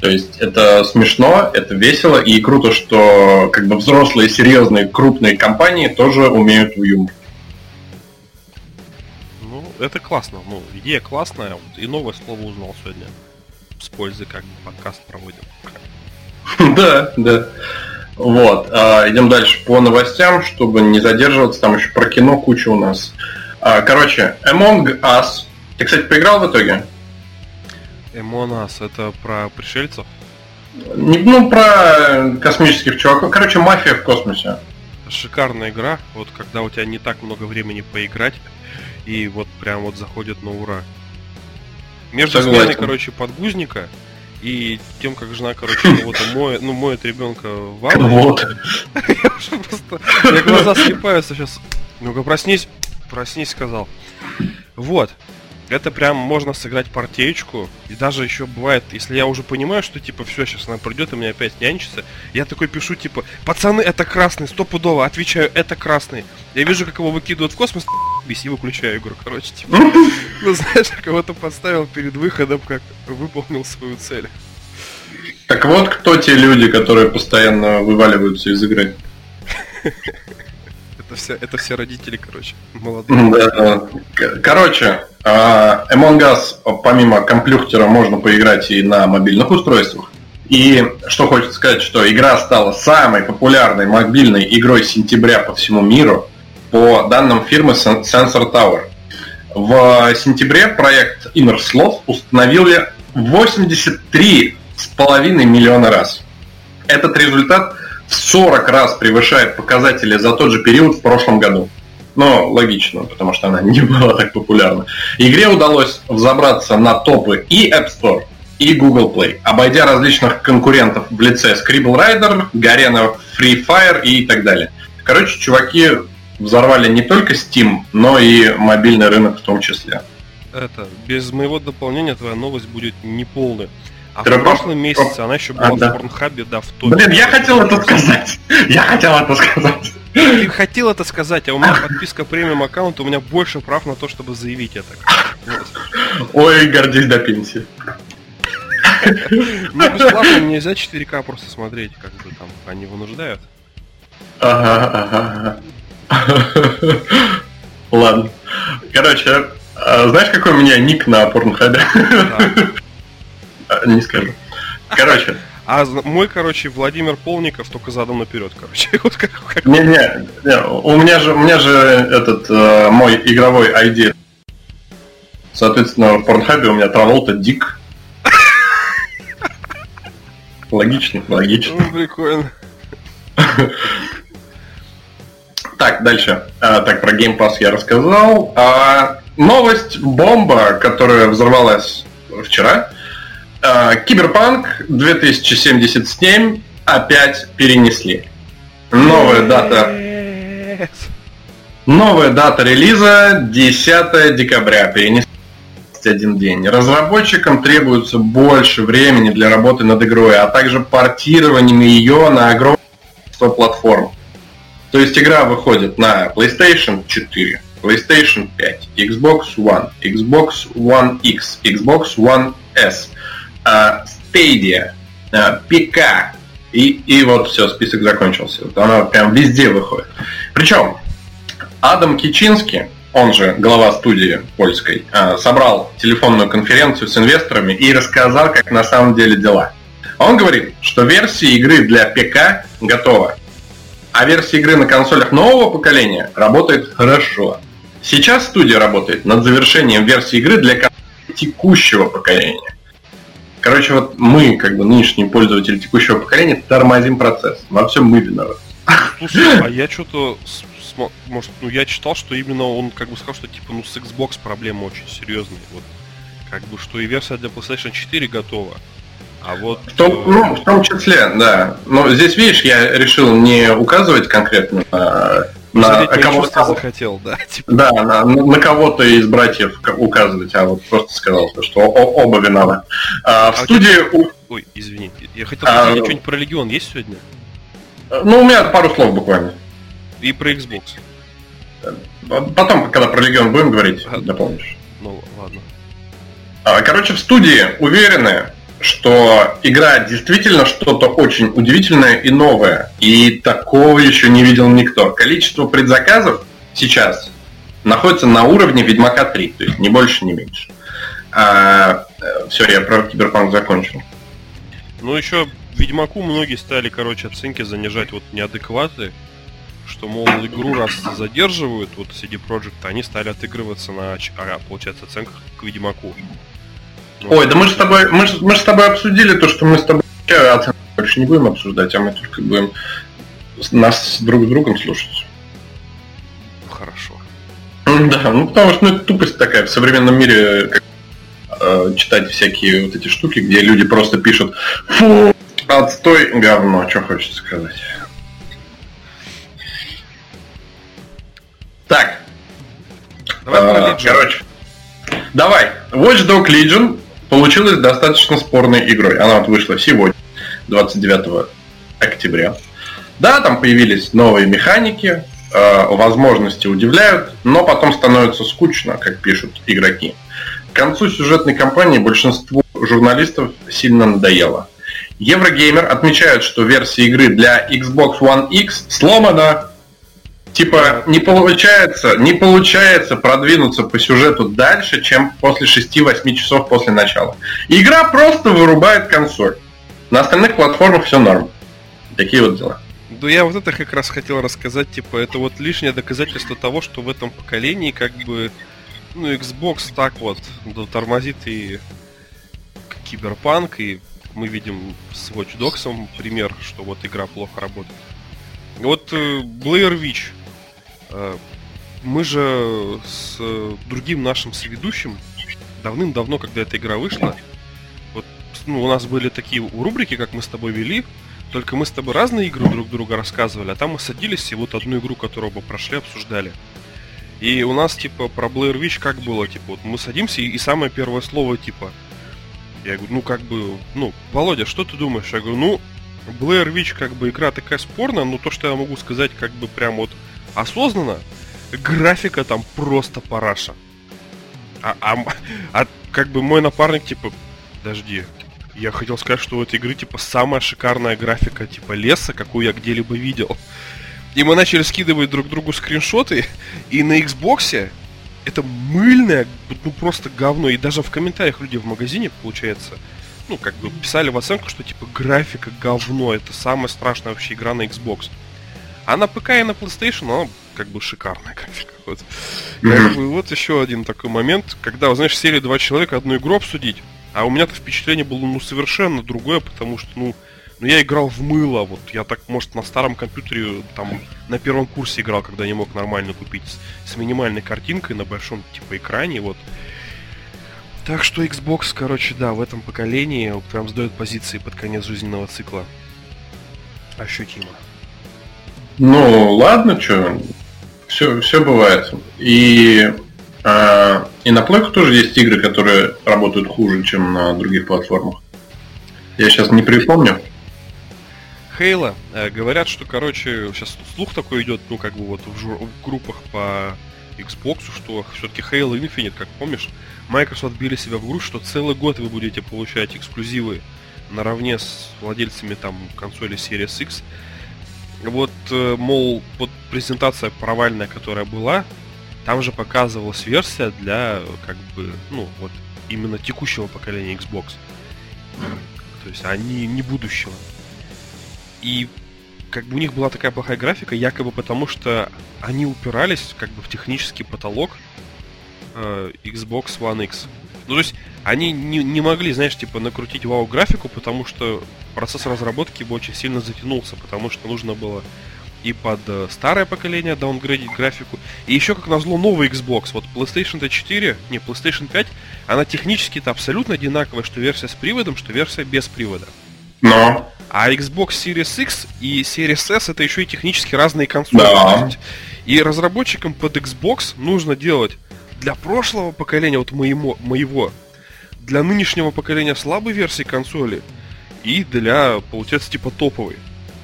То есть это смешно, это весело и круто, что как бы взрослые, серьезные, крупные компании тоже умеют в юмор. Ну, это классно. Ну, идея классная. И новое слово узнал сегодня. С пользой как бы подкаст проводим. Да, да. Вот. А, идем дальше по новостям, чтобы не задерживаться. Там еще про кино куча у нас. А, короче, Among Us. Ты, кстати, поиграл в итоге? Us это про пришельцев? Не, ну, про космических чуваков. Короче, мафия в космосе. Шикарная игра. Вот когда у тебя не так много времени поиграть, и вот прям вот заходит на ура. Между сменой, короче, подгузника и тем, как жена, короче, кого-то моет, ну, моет ребенка в Вот. Я просто... Я глаза слепаются сейчас. Ну-ка, проснись. Проснись, сказал. Вот. Это прям можно сыграть партеечку. И даже еще бывает, если я уже понимаю, что типа все, сейчас она придет и меня опять нянчится, я такой пишу, типа, пацаны, это красный, стопудово, отвечаю, это красный. Я вижу, как его выкидывают в космос, и выключаю игру, короче, типа. Ну, знаешь, кого-то подставил перед выходом, как выполнил свою цель. Так вот, кто те люди, которые постоянно вываливаются из игры? Это все, это все родители, короче, молодые. Короче, а, Among Us, помимо компьютера, можно поиграть и на мобильных устройствах. И что хочется сказать, что игра стала самой популярной мобильной игрой сентября по всему миру по данным фирмы Sensor Tower. В сентябре проект Inner Sloth установили 83,5 миллиона раз. Этот результат в 40 раз превышает показатели за тот же период в прошлом году. Но логично, потому что она не была так популярна. Игре удалось взобраться на топы и App Store, и Google Play, обойдя различных конкурентов в лице Scribble Rider, Garena Free Fire и так далее. Короче, чуваки взорвали не только Steam, но и мобильный рынок в том числе. Это, без моего дополнения твоя новость будет неполная. А Ты в прошлом месяце она еще была а, да. в Порнхабе, да, в топе. Блин, я хотел это сказать. Я хотел это сказать. Ты хотел это сказать, а у меня подписка премиум аккаунт, у меня больше прав на то, чтобы заявить это. Вот. Ой, гордись до пенсии. Ну, бесплатно нельзя 4К просто смотреть, как бы там они вынуждают. Ага, ага, Ладно. Короче, а знаешь, какой у меня ник на порнхабе? Не скажу. Короче. А мой, короче, Владимир Полников только задом наперед, короче. Вот как, как... Не, не, не, у меня же, у меня же этот э, мой игровой ID. Соответственно, в Порнхабе у меня Траволта Дик. Логично, логично. Ну, прикольно. Так, дальше. А, так, про Game Pass я рассказал. А, новость, бомба, которая взорвалась вчера. А, Киберпанк 2077 опять перенесли. Новая дата. Новая дата релиза 10 декабря. Перенесли один день. Разработчикам требуется больше времени для работы над игрой, а также портированием ее на огромное количество платформ. То есть игра выходит на PlayStation 4, PlayStation 5, Xbox One, Xbox One X, Xbox One S, Stadia, uh, ПК, и, и вот все, список закончился. Она прям везде выходит. Причем Адам Кичинский, он же глава студии польской, uh, собрал телефонную конференцию с инвесторами и рассказал, как на самом деле дела. Он говорит, что версия игры для ПК готова, а версия игры на консолях нового поколения работает хорошо. Сейчас студия работает над завершением версии игры для текущего поколения. Короче, вот мы, как бы нынешние пользователи текущего поколения, тормозим процесс. Во всем мы виноваты. Слушай, а я что-то может, ну я читал, что именно он как бы сказал, что типа ну с Xbox проблемы очень серьезные. Вот как бы что и версия для PlayStation 4 готова. А вот... В том, ну, в том числе, да. Но здесь, видишь, я решил не указывать конкретно на, на кого-то захотел, да. Типа. Да, на, на кого-то из братьев указывать, а вот просто сказал, что оба виноваты. А, в а студии... У... Ой, извини, я хотел сказать, а... что-нибудь про Легион есть сегодня? Ну, у меня пару слов буквально. И про Xbox. Потом, когда про Легион будем говорить, а, дополнишь. Ну, ладно. А, короче, в студии уверены, что игра действительно что-то очень удивительное и новое. И такого еще не видел никто. Количество предзаказов сейчас находится на уровне Ведьмака 3, то есть не больше, не меньше. А, э, все, я про Киберпанк закончил. Ну, еще Ведьмаку многие стали, короче, оценки занижать вот неадекваты, что, мол, игру раз задерживают, вот CD Projekt, они стали отыгрываться на, а, получается, оценках к Ведьмаку. Ой, да мы же с тобой, мы же, мы же с тобой обсудили то, что мы с тобой оценки больше не будем обсуждать, а мы только будем нас друг с другом слушать. Хорошо. Да, ну потому что ну, это тупость такая в современном мире, как, э, читать всякие вот эти штуки, где люди просто пишут Фу, отстой, говно, что хочется сказать. Так. Давай а, короче. Давай. Watch Dog Legion получилась достаточно спорной игрой. Она вот вышла сегодня, 29 октября. Да, там появились новые механики, э, возможности удивляют, но потом становится скучно, как пишут игроки. К концу сюжетной кампании большинству журналистов сильно надоело. Еврогеймер отмечает, что версия игры для Xbox One X сломана. Типа, не получается, не получается продвинуться по сюжету дальше, чем после 6-8 часов после начала. Игра просто вырубает консоль. На остальных платформах все норм. Такие вот дела. Да я вот это как раз хотел рассказать, типа, это вот лишнее доказательство того, что в этом поколении как бы, ну, Xbox так вот да, тормозит и Киберпанк, и мы видим с Watch Dogs пример, что вот игра плохо работает. Вот э, Blair Witch мы же с другим нашим соведущим давным-давно, когда эта игра вышла, вот ну, у нас были такие рубрики, как мы с тобой вели, только мы с тобой разные игры друг друга рассказывали, а там мы садились и вот одну игру, которую бы прошли, обсуждали. И у нас, типа, про Blair Witch как было, типа, вот мы садимся, и, и самое первое слово, типа, я говорю, ну, как бы, ну, Володя, что ты думаешь? Я говорю, ну, Blair Witch, как бы, игра такая спорная, но то, что я могу сказать, как бы, прям вот осознанно, графика там просто параша. А, а, а как бы мой напарник, типа, подожди, я хотел сказать, что у этой игры, типа, самая шикарная графика, типа, леса, какую я где-либо видел. И мы начали скидывать друг другу скриншоты, и на Xbox это мыльное, ну просто говно. И даже в комментариях люди в магазине, получается, ну, как бы писали в оценку, что типа графика говно, это самая страшная вообще игра на Xbox. А на ПК и на PlayStation, она как бы шикарная графика. Вот. Как бы, вот еще один такой момент, когда, знаешь, сели два человека одну игру обсудить, а у меня-то впечатление было ну совершенно другое, потому что, ну, Но я играл в мыло, вот я так, может, на старом компьютере, там, на первом курсе играл, когда не мог нормально купить с, с минимальной картинкой на большом, типа, экране, вот. Так что Xbox, короче, да, в этом поколении прям сдает позиции под конец жизненного цикла. Ощутимо. Ну, ладно, что, все, все бывает. И, э, и на плойку тоже есть игры, которые работают хуже, чем на других платформах. Я сейчас не припомню. Хейла. Э, говорят, что, короче, сейчас слух такой идет, ну, как бы вот в, жур... в группах по Xbox, что все-таки Halo Infinite, как помнишь, Microsoft били себя в грудь, что целый год вы будете получать эксклюзивы наравне с владельцами там консоли Series X. Вот, э, мол, вот презентация провальная, которая была, там же показывалась версия для, как бы, ну, вот, именно текущего поколения Xbox. То есть они не будущего. И как бы у них была такая плохая графика, якобы потому что они упирались как бы в технический потолок э, Xbox One X. Ну, то есть они не, не могли, знаешь, типа накрутить вау-графику, потому что процесс разработки бы очень сильно затянулся, потому что нужно было и под э, старое поколение даунгрейдить графику, и еще как назло новый Xbox. Вот PlayStation 4, не, PlayStation 5, она технически-то абсолютно одинаковая, что версия с приводом, что версия без привода. Но. А Xbox Series X и Series S это еще и технически разные консоли. Да. И разработчикам под Xbox нужно делать для прошлого поколения, вот моему, моего, для нынешнего поколения слабой версии консоли и для, получается, типа топовой.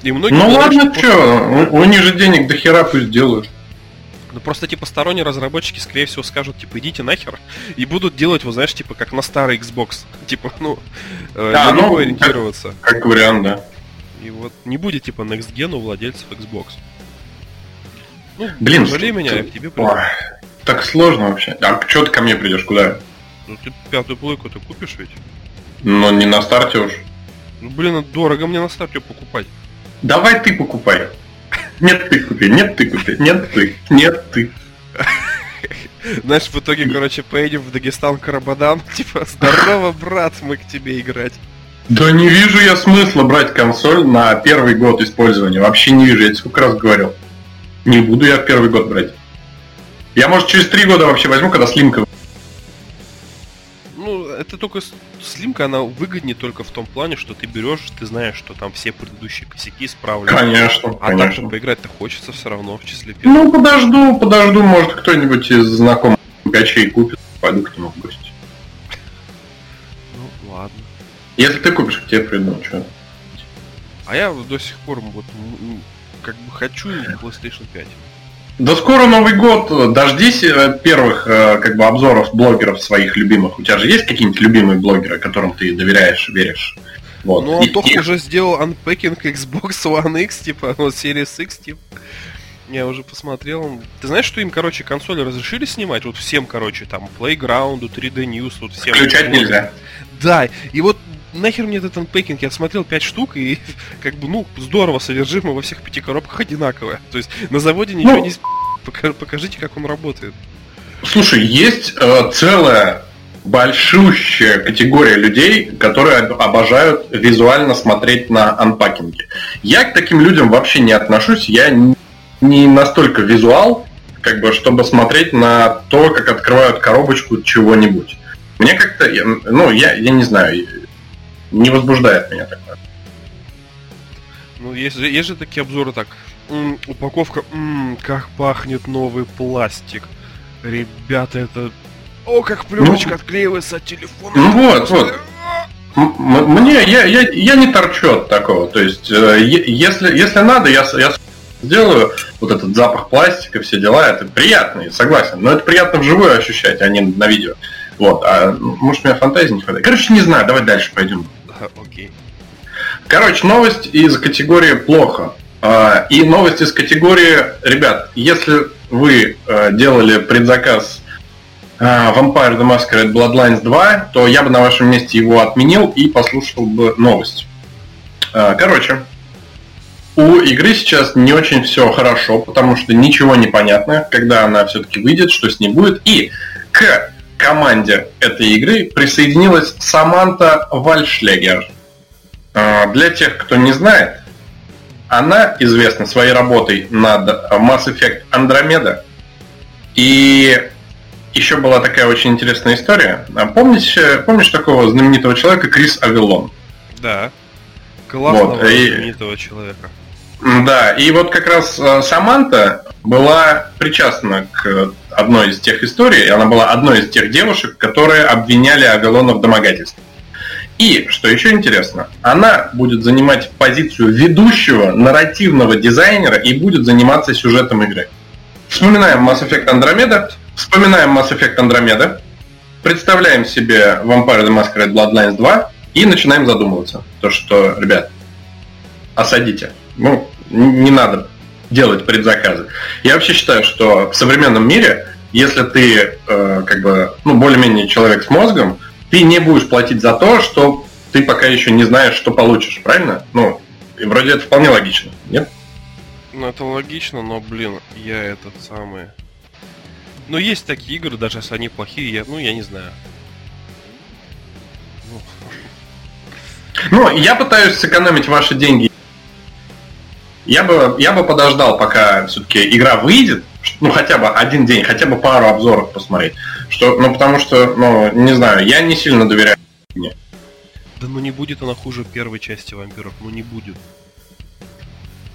И многие ну говорят, ладно, что, после... у, у них же денег до хера пусть делают. Ну просто типа сторонние разработчики, скорее всего, скажут, типа, идите нахер, и будут делать, вот знаешь, типа, как на старый Xbox. Типа, ну, э, да, на ну, ориентироваться. Как, как вариант, да. И вот не будет, типа, Next Gen у владельцев Xbox. Ну, Блин, что меня, я к тебе приду. Так сложно вообще. А что ты ко мне придешь, куда? Ну ты пятую плойку ты купишь ведь? Но не на старте уж. Ну блин, дорого мне на старте покупать. Давай ты покупай. Нет, ты купи, нет, ты купи, нет, ты, нет, ты. Знаешь, в итоге, короче, поедем в Дагестан Карабадан, типа, здорово, брат, мы к тебе играть. Да не вижу я смысла брать консоль на первый год использования. Вообще не вижу, я тебе сколько раз говорил. Не буду я первый год брать. Я, может, через три года вообще возьму, когда слимка. Ну, это только слимка, она выгоднее только в том плане, что ты берешь, ты знаешь, что там все предыдущие косяки исправлены. Конечно, а конечно. так поиграть-то хочется все равно в числе первых. Ну, подожду, подожду, может, кто-нибудь из знакомых гачей купит, пойду к нему в гости. Ну, ладно. Если ты купишь, к тебе приду, что? А я до сих пор вот как бы хочу PlayStation 5. Да скоро Новый год, дождись э, первых э, как бы обзоров блогеров своих любимых. У тебя же есть какие-нибудь любимые блогеры, которым ты доверяешь, веришь? Вот. Ну, Антох и... уже сделал анпекинг Xbox One X, типа, вот Series X, типа. Я уже посмотрел. Ты знаешь, что им, короче, консоли разрешили снимать? Вот всем, короче, там, Playground, 3D News, вот всем. Включать нельзя. Да, и вот нахер мне этот анпекинг? Я смотрел 5 штук, и как бы, ну, здорово, содержимое во всех пяти коробках одинаковое. То есть на заводе ничего ну, не... Покажите, как он работает. Слушай, есть э, целая большущая категория людей, которые обожают визуально смотреть на анпакинги. Я к таким людям вообще не отношусь, я не настолько визуал, как бы, чтобы смотреть на то, как открывают коробочку чего-нибудь. Мне как-то, ну, я, я не знаю, не возбуждает меня такое. Ну, есть, есть же такие обзоры так. М-м, упаковка, м-м, как пахнет новый пластик. Ребята, это... О, как пленочка ну, отклеивается от телефона. Ну вот, вот. Мне, я, я, я не торчу от такого. То есть, э, если, если надо, я, я сделаю вот этот запах пластика, все дела, это приятно, согласен. Но это приятно вживую ощущать, а не на видео. Вот, а может у меня фантазии не хватает. Короче, не знаю, давай дальше пойдем. Окей. Короче, новость из категории плохо. А, и новость из категории, ребят, если вы э, делали предзаказ а, Vampire the Masquerade Bloodlines 2, то я бы на вашем месте его отменил и послушал бы новость. А, короче, у игры сейчас не очень все хорошо, потому что ничего не понятно, когда она все-таки выйдет, что с ней будет. И к команде этой игры присоединилась Саманта Вальшлегер. А, для тех, кто не знает, она известна своей работой над Mass Effect Andromeda. И еще была такая очень интересная история. А помнишь, помнишь такого знаменитого человека Крис Авилон? Да. Классного вот, и... знаменитого человека. Да, и вот как раз э, Саманта была причастна к одной из тех историй, она была одной из тех девушек, которые обвиняли Авилона в домогательстве. И, что еще интересно, она будет занимать позицию ведущего нарративного дизайнера и будет заниматься сюжетом игры. Вспоминаем Mass Effect Andromeda, вспоминаем Mass Effect Andromeda, представляем себе Vampire the Masquerade Bloodlines 2 и начинаем задумываться. То, что, ребят, осадите. Ну, не надо делать предзаказы. Я вообще считаю, что в современном мире, если ты э, как бы, ну, более-менее человек с мозгом, ты не будешь платить за то, что ты пока еще не знаешь, что получишь, правильно? Ну, и вроде это вполне логично, нет? Ну, это логично, но, блин, я этот самый... Ну, есть такие игры, даже если они плохие, я, ну, я не знаю. Ну, я пытаюсь сэкономить ваши деньги я бы, я бы подождал, пока все-таки игра выйдет, ну хотя бы один день, хотя бы пару обзоров посмотреть. Что, ну потому что, ну, не знаю, я не сильно доверяю мне. Да ну не будет она хуже первой части вампиров, ну не будет.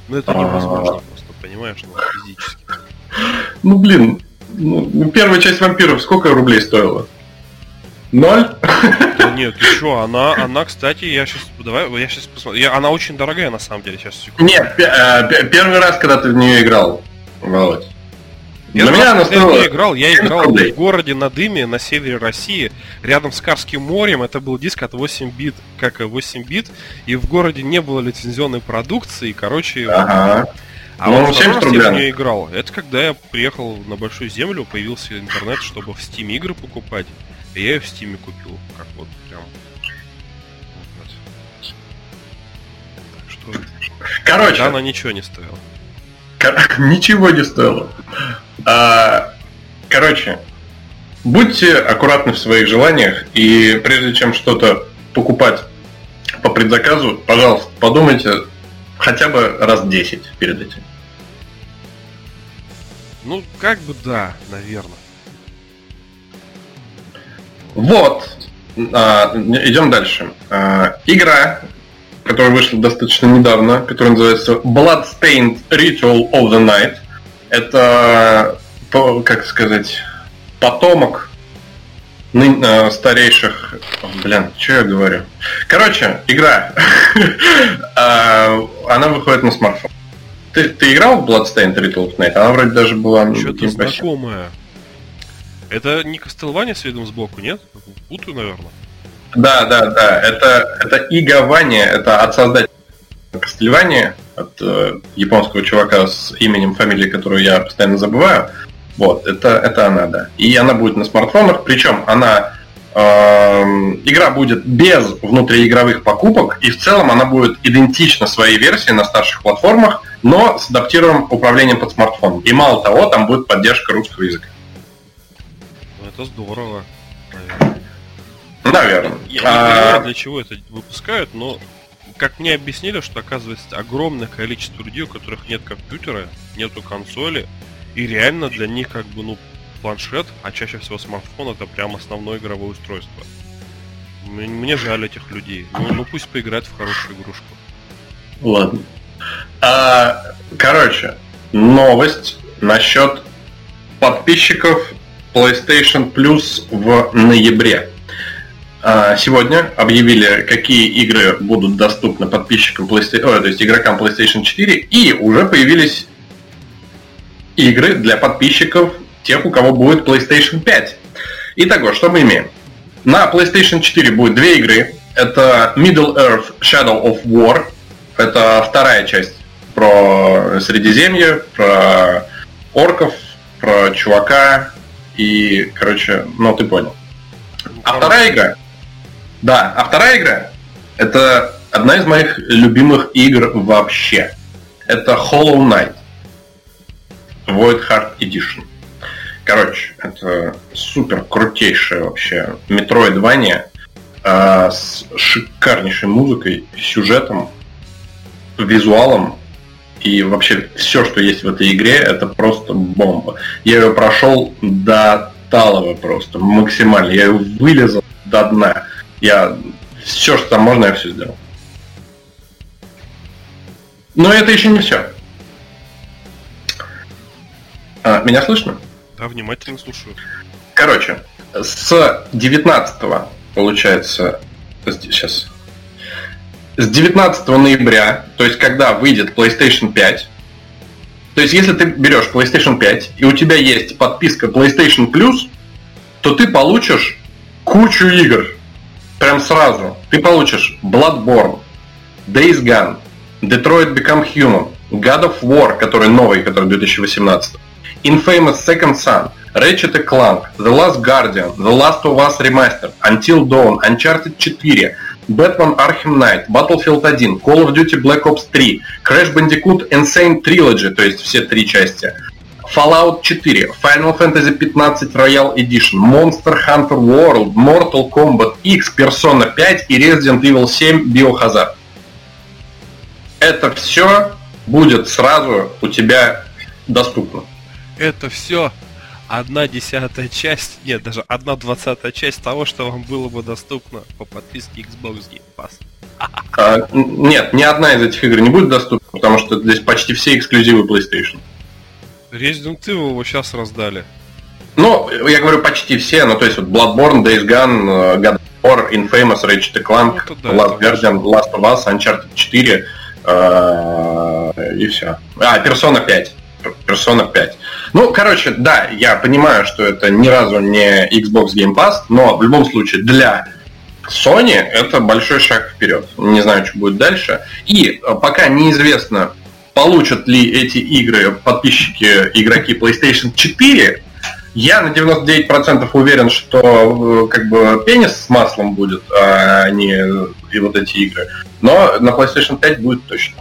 Ну это невозможно просто, понимаешь, ну физически. Ну блин, ну, первая часть вампиров сколько рублей стоила? Ноль? Да нет, ты что, она, она, кстати, я сейчас, давай, я сейчас посмотрю, я, она очень дорогая на самом деле, сейчас секунду. Нет, э, первый раз, когда ты в нее играл, Володь. Для меня она стоила... Я играл, я играл рублей. в городе на дыме на севере России, рядом с Карским морем. Это был диск от 8 бит, как 8 бит, и в городе не было лицензионной продукции, короче. Ага. А ну, вот второй раз я в нее играл. Это когда я приехал на Большую Землю, появился интернет, чтобы в Steam игры покупать. И я ее в Стиме купил, как вот прям. Так что. Короче. она ничего не стоила. Ничего не стоило. А, короче, будьте аккуратны в своих желаниях, и прежде чем что-то покупать по предзаказу, пожалуйста, подумайте хотя бы раз 10 перед этим. Ну, как бы да, наверное. Вот. А, идем дальше. А, игра, которая вышла достаточно недавно, которая называется Bloodstained Ritual of the Night. Это, как сказать, потомок а, старейших... Блин, что я говорю? Короче, игра. А, она выходит на смартфон. Ты, ты играл в Bloodstained Ritual of Night? Она вроде даже была... Что-то знакомое. Это не Кастелвания с видом сбоку, нет? Путаю, наверное. Да, да, да. Это, это Игавания, это от создателя Кастельвания, от э, японского чувака с именем, фамилией, которую я постоянно забываю. Вот, это, это она, да. И она будет на смартфонах, причем она э, игра будет без внутриигровых покупок, и в целом она будет идентична своей версии на старших платформах, но с адаптированным управлением под смартфон. И мало того, там будет поддержка русского языка это здорово, наверное. Наверное. Я, я не понимаю, для чего это выпускают, но как мне объяснили, что оказывается огромное количество людей, у которых нет компьютера, нету консоли, и реально для них как бы, ну, планшет, а чаще всего смартфон это прям основное игровое устройство. Мне жаль этих людей. Ну, ну пусть поиграют в хорошую игрушку. Ладно. А, короче, новость насчет подписчиков PlayStation Plus в ноябре. А, сегодня объявили, какие игры будут доступны подписчикам PlayStation, то есть игрокам PlayStation 4, и уже появились игры для подписчиков тех, у кого будет PlayStation 5. Итого, что мы имеем? На PlayStation 4 будет две игры. Это Middle Earth Shadow of War. Это вторая часть про Средиземье, про орков, про чувака, и, короче, ну ты понял. А вторая игра, да, а вторая игра, это одна из моих любимых игр вообще. Это Hollow Knight. Void Heart Edition. Короче, это супер крутейшая вообще метроидвания. э, с шикарнейшей музыкой, сюжетом, визуалом и вообще все, что есть в этой игре, это просто бомба. Я ее прошел до талого просто, максимально. Я ее вылезал до дна. Я все, что там можно, я все сделал. Но это еще не все. А, меня слышно? Да, внимательно слушаю. Короче, с 19 получается, сейчас, с 19 ноября, то есть когда выйдет PlayStation 5, то есть если ты берешь PlayStation 5 и у тебя есть подписка PlayStation Plus, то ты получишь кучу игр. Прям сразу. Ты получишь Bloodborne, Days Gone, Detroit Become Human, God of War, который новый, который 2018, Infamous Second Son, Ratchet Clank, The Last Guardian, The Last of Us Remastered, Until Dawn, Uncharted 4, Batman Arkham Knight, Battlefield 1, Call of Duty Black Ops 3, Crash Bandicoot Insane Trilogy, то есть все три части, Fallout 4, Final Fantasy 15 Royal Edition, Monster Hunter World, Mortal Kombat X, Persona 5 и Resident Evil 7 Biohazard. Это все будет сразу у тебя доступно. Это все одна десятая часть, нет, даже одна двадцатая часть того, что вам было бы доступно по подписке Xbox Game Pass. А, нет, ни одна из этих игр не будет доступна, потому что здесь почти все эксклюзивы PlayStation. Resident Evil его сейчас раздали. Ну, я говорю почти все, ну то есть вот Bloodborne, Days Gone, э, God of War, Infamous, Ratchet Clank, ну, да, Last Guardian, Last of Us, Uncharted 4 э, и все. А, Persona 5. Persona 5. Ну, короче, да, я понимаю, что это ни разу не Xbox Game Pass, но в любом случае для Sony это большой шаг вперед. Не знаю, что будет дальше. И э, пока неизвестно, получат ли эти игры подписчики, игроки PlayStation 4, я на 99% уверен, что э, как бы пенис с маслом будет, а не и вот эти игры. Но на PlayStation 5 будет точно.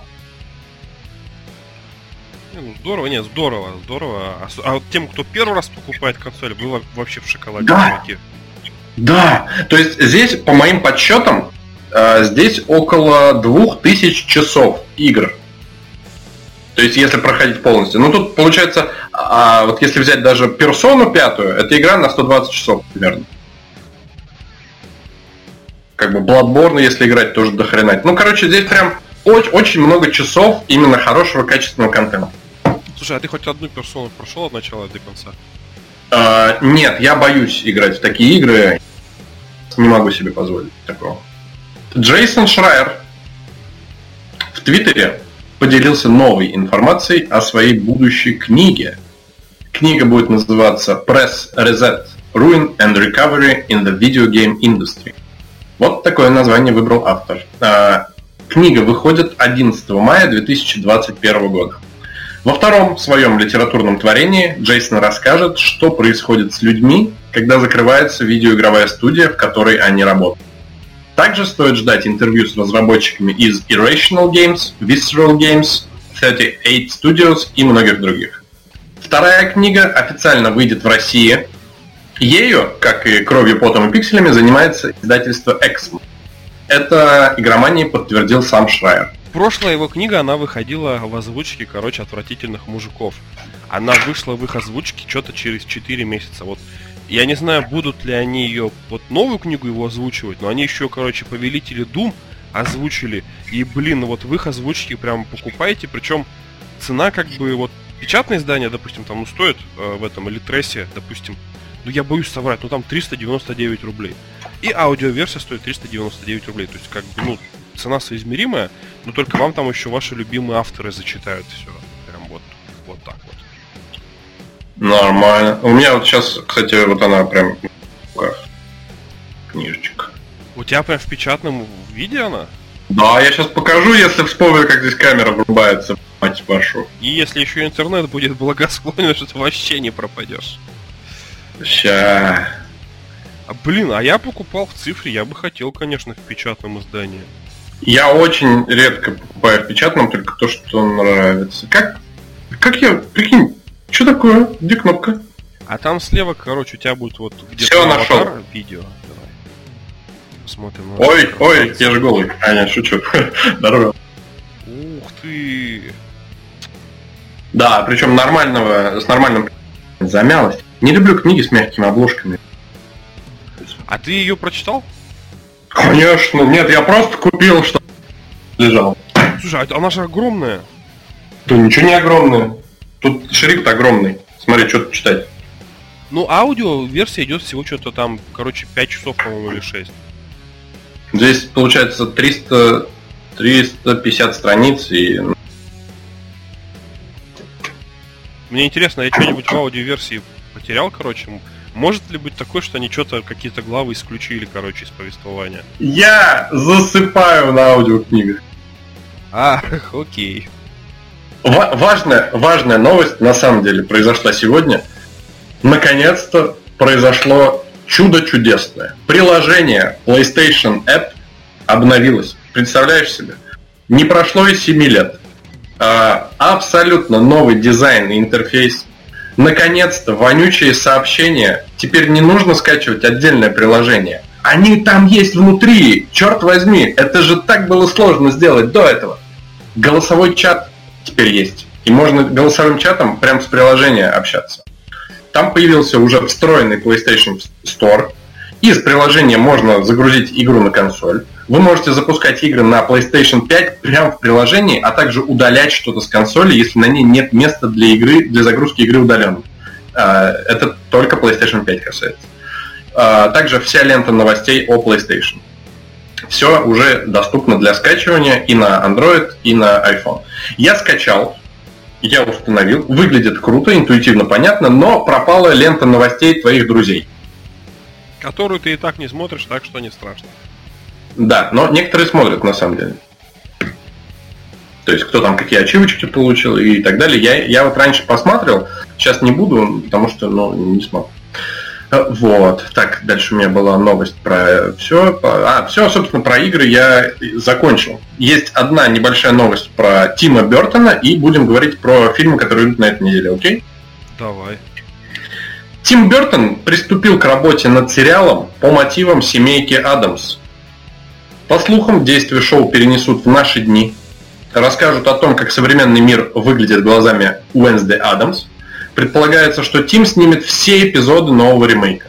Здорово, нет, здорово, здорово. А, а вот тем, кто первый раз покупает консоль, вы вообще в шоколаде. Да. Да. То есть здесь, по моим подсчетам, э, здесь около 2000 часов игр то есть, если проходить полностью. Ну, тут получается, а, вот если взять даже персону пятую, это игра на 120 часов примерно. Как бы Bloodborne, если играть, тоже до хрена. Ну, короче, здесь прям очень, очень много часов именно хорошего, качественного контента. Слушай, а ты хоть одну персону прошел от начала до конца? А, нет, я боюсь играть в такие игры. Не могу себе позволить такого. Джейсон Шрайер в Твиттере поделился новой информацией о своей будущей книге. Книга будет называться Press Reset – Ruin and Recovery in the Video Game Industry. Вот такое название выбрал автор. А, книга выходит 11 мая 2021 года. Во втором своем литературном творении Джейсон расскажет, что происходит с людьми, когда закрывается видеоигровая студия, в которой они работают. Также стоит ждать интервью с разработчиками из Irrational Games, Visceral Games, 38 Studios и многих других. Вторая книга официально выйдет в России. Ею, как и кровью, потом и пикселями, занимается издательство Exmo. Это игромании подтвердил сам Шрайер. Прошлая его книга, она выходила в озвучке, короче, отвратительных мужиков. Она вышла в их озвучке что-то через 4 месяца. Вот я не знаю, будут ли они ее, вот новую книгу его озвучивать, но они еще, короче, Повелители Дум озвучили. И, блин, вот в их озвучке прям покупаете, причем цена как бы вот печатное издание, допустим, там ну, стоит э, в этом Литресе, допустим, ну я боюсь соврать, ну там 399 рублей. И аудиоверсия стоит 399 рублей. То есть, как бы, ну, цена соизмеримая, но только вам там еще ваши любимые авторы зачитают все. Прям вот, вот так вот. Нормально. У меня вот сейчас, кстати, вот она прям книжечка. У тебя прям в печатном виде она? Да, я сейчас покажу, если вспомню, как здесь камера врубается, мать вашу. И если еще интернет будет благосклонен, что ты вообще не пропадешь. Ща. А блин, а я покупал в цифре, я бы хотел, конечно, в печатном издании. Я очень редко покупаю в печатном, только то, что нравится. Как, как я, прикинь, что такое? Где кнопка? А там слева, короче, у тебя будет вот где Все, нашел. видео. посмотрим. Ой, ой, я же голый. А, нет, шучу. Здорово. Ух ты! Да, причем нормального, с нормальным замялось. Не люблю книги с мягкими обложками. А ты ее прочитал? Конечно, нет, я просто купил, что лежал. Слушай, а она же огромная. Да ничего не огромное. Тут шрифт огромный. Смотри, что тут читать. Ну, аудио версия идет всего что-то там, короче, 5 часов, по-моему, или 6. Здесь получается 300, 350 страниц и... Мне интересно, я что-нибудь в аудиоверсии потерял, короче. Может ли быть такое, что они что-то, какие-то главы исключили, короче, из повествования? Я засыпаю на аудиокнигах. А, окей. Ва- важная, важная новость на самом деле произошла сегодня. Наконец-то произошло чудо чудесное. Приложение PlayStation App обновилось. Представляешь себе? Не прошло и 7 лет. А, абсолютно новый дизайн и интерфейс. Наконец-то вонючие сообщения. Теперь не нужно скачивать отдельное приложение. Они там есть внутри. Черт возьми, это же так было сложно сделать до этого. Голосовой чат теперь есть. И можно голосовым чатом прямо с приложения общаться. Там появился уже встроенный PlayStation Store. Из приложения можно загрузить игру на консоль. Вы можете запускать игры на PlayStation 5 прямо в приложении, а также удалять что-то с консоли, если на ней нет места для игры, для загрузки игры удаленно. А, это только PlayStation 5 касается. А, также вся лента новостей о PlayStation. Все уже доступно для скачивания и на Android, и на iPhone. Я скачал, я установил, выглядит круто, интуитивно понятно, но пропала лента новостей твоих друзей. Которую ты и так не смотришь, так что не страшно. Да, но некоторые смотрят на самом деле. То есть, кто там какие ачивочки получил и так далее. Я, я вот раньше посмотрел, сейчас не буду, потому что ну, не смог. Вот. Так, дальше у меня была новость про все. А, все, собственно, про игры я закончил. Есть одна небольшая новость про Тима Бертона, и будем говорить про фильмы, которые идут на этой неделе, окей? Давай. Тим Бертон приступил к работе над сериалом по мотивам семейки Адамс. По слухам, действие шоу перенесут в наши дни, расскажут о том, как современный мир выглядит глазами Уэнсды Адамс. Предполагается, что Тим снимет все эпизоды нового ремейка.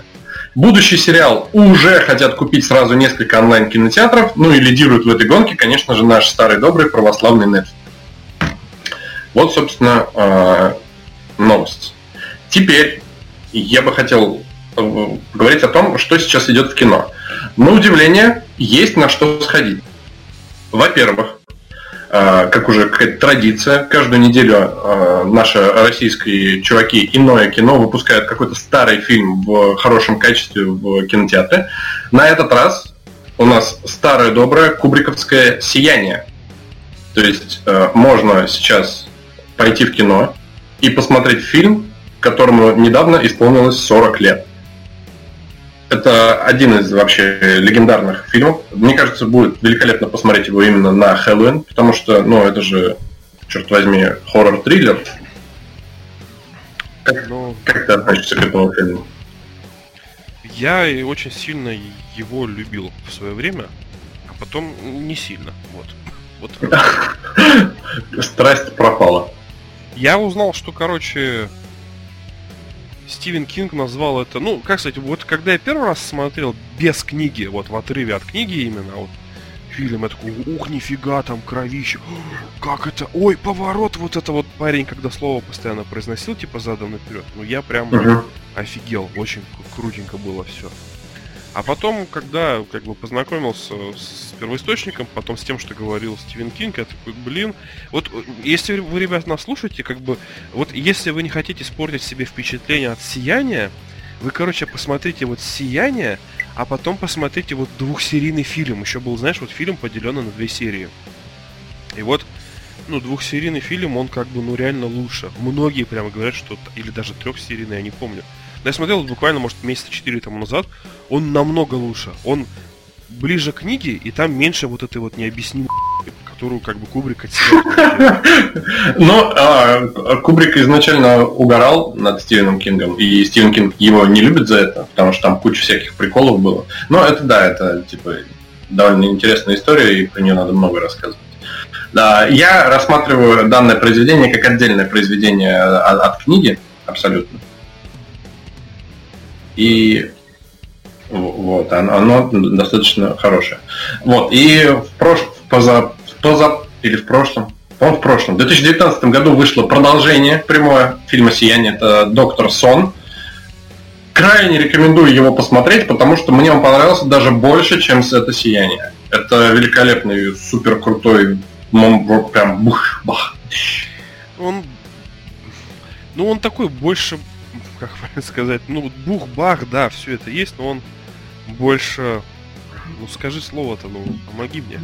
Будущий сериал уже хотят купить сразу несколько онлайн-кинотеатров, ну и лидирует в этой гонке, конечно же, наш старый добрый православный Netflix. Вот, собственно, э, новость. Теперь я бы хотел э, говорить о том, что сейчас идет в кино. На удивление, есть на что сходить. Во-первых, э, как уже какая-то традиция, каждую неделю э, наши российские чуваки иное кино выпускают какой-то старый фильм в хорошем качестве в кинотеатре. На этот раз у нас старое доброе кубриковское «Сияние». То есть можно сейчас пойти в кино и посмотреть фильм, которому недавно исполнилось 40 лет. Это один из вообще легендарных фильмов. Мне кажется, будет великолепно посмотреть его именно на Хэллоуин, потому что, ну, это же, черт возьми, хоррор-триллер. Как, ну, как ты относишься к этому фильму? Я очень сильно его любил в свое время, а потом не сильно. Вот. вот. Страсть пропала. Я узнал, что, короче, Стивен Кинг назвал это, ну, как сказать, вот когда я первый раз смотрел без книги, вот в отрыве от книги именно, вот фильм, я такой, ух, нифига, там кровище, как это, ой, поворот, вот это вот парень, когда слово постоянно произносил, типа задом наперед, ну, я прям uh-huh. офигел, очень крутенько было все. А потом, когда как бы познакомился с первоисточником, потом с тем, что говорил Стивен Кинг, я такой, блин, вот если вы, ребят, нас слушаете, как бы, вот если вы не хотите испортить себе впечатление от сияния, вы, короче, посмотрите вот «Сияние», а потом посмотрите вот двухсерийный фильм. Еще был, знаешь, вот фильм поделенный на две серии. И вот, ну, двухсерийный фильм, он как бы, ну, реально лучше. Многие прямо говорят, что... Или даже трехсерийный, я не помню. Но я смотрел буквально, может, месяца четыре тому назад. Он намного лучше. Он ближе к книге, и там меньше вот этой вот необъяснимой, которую как бы Кубрик Ну, а, Кубрик изначально угорал над Стивеном Кингом, и Стивен Кинг его не любит за это, потому что там куча всяких приколов было. Но это да, это типа довольно интересная история, и про нее надо много рассказывать. Да, я рассматриваю данное произведение как отдельное произведение от, от книги, абсолютно. И вот, оно, достаточно хорошее. Вот, и в прошлом, поза, поза, или в прошлом, по в прошлом, в 2019 году вышло продолжение прямое фильма «Сияние», это «Доктор Сон». Крайне рекомендую его посмотреть, потому что мне он понравился даже больше, чем это «Сияние». Это великолепный, супер крутой, прям бух, бах. Он, ну он такой больше, как сказать, ну бух-бах, да, все это есть, но он больше... Ну скажи слово-то, ну помоги мне.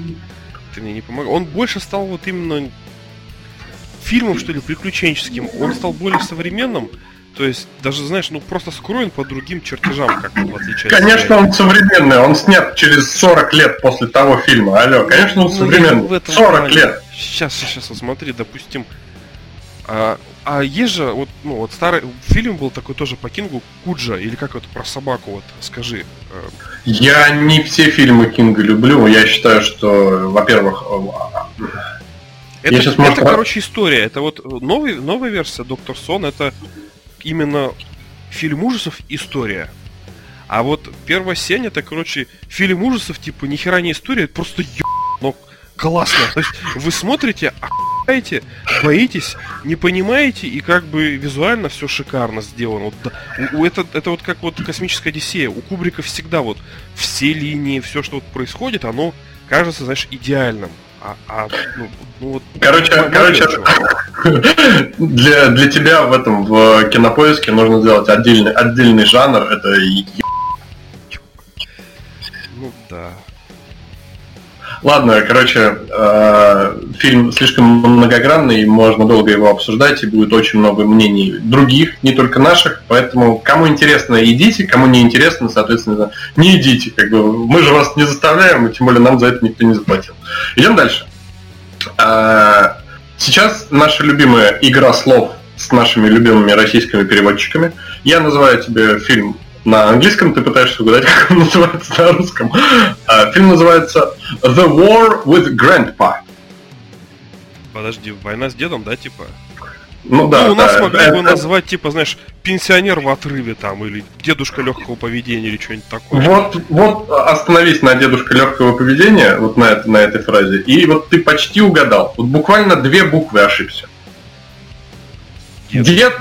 Ты мне не помог. Он больше стал вот именно фильмом, что ли, приключенческим. Он стал более современным. То есть, даже, знаешь, ну просто скроен по другим чертежам, как в отличие Конечно, он современный, он снят через 40 лет после того фильма. Алло, конечно, он ну, современный. 40 плане. лет. Сейчас, сейчас, вот смотри, допустим, а, а есть же, вот, ну, вот старый фильм был такой тоже по Кингу, Куджа, или как это про собаку, вот, скажи. Э. Я не все фильмы Кинга люблю, я считаю, что, во-первых, э, это, это может... короче, история. Это вот новый, новая версия Доктор Сон, это именно фильм ужасов история. А вот первая сень это, короче, фильм ужасов, типа, ни хера не история, это просто ё... но классно. То есть вы смотрите, понимаете, боитесь, не понимаете, и как бы визуально все шикарно сделано. Вот, у, это, это вот как вот космическая Одиссея. У Кубрика всегда вот все линии, все, что вот происходит, оно кажется, знаешь, идеальным. А, а ну, ну вот. Короче, короче, для, для тебя в этом в кинопоиске нужно сделать отдельный, отдельный жанр. Это ну да. Ладно, короче, э, фильм слишком многогранный, можно долго его обсуждать, и будет очень много мнений других, не только наших, поэтому кому интересно, идите, кому не интересно, соответственно, не идите. Как бы, мы же вас не заставляем, и тем более нам за это никто не заплатил. Идем дальше. Э, сейчас наша любимая игра слов с нашими любимыми российскими переводчиками. Я называю тебе фильм на английском, ты пытаешься угадать, как он называется на русском. А, фильм называется The War with Grandpa. Подожди, война с дедом, да, типа? Ну да. Ну, у нас да, могли бы назвать, типа, знаешь, пенсионер в отрыве там, или дедушка легкого поведения, или что-нибудь такое. Вот, вот остановись на дедушка легкого поведения, вот на, это, на этой фразе, и вот ты почти угадал. Вот буквально две буквы ошибся. Дед...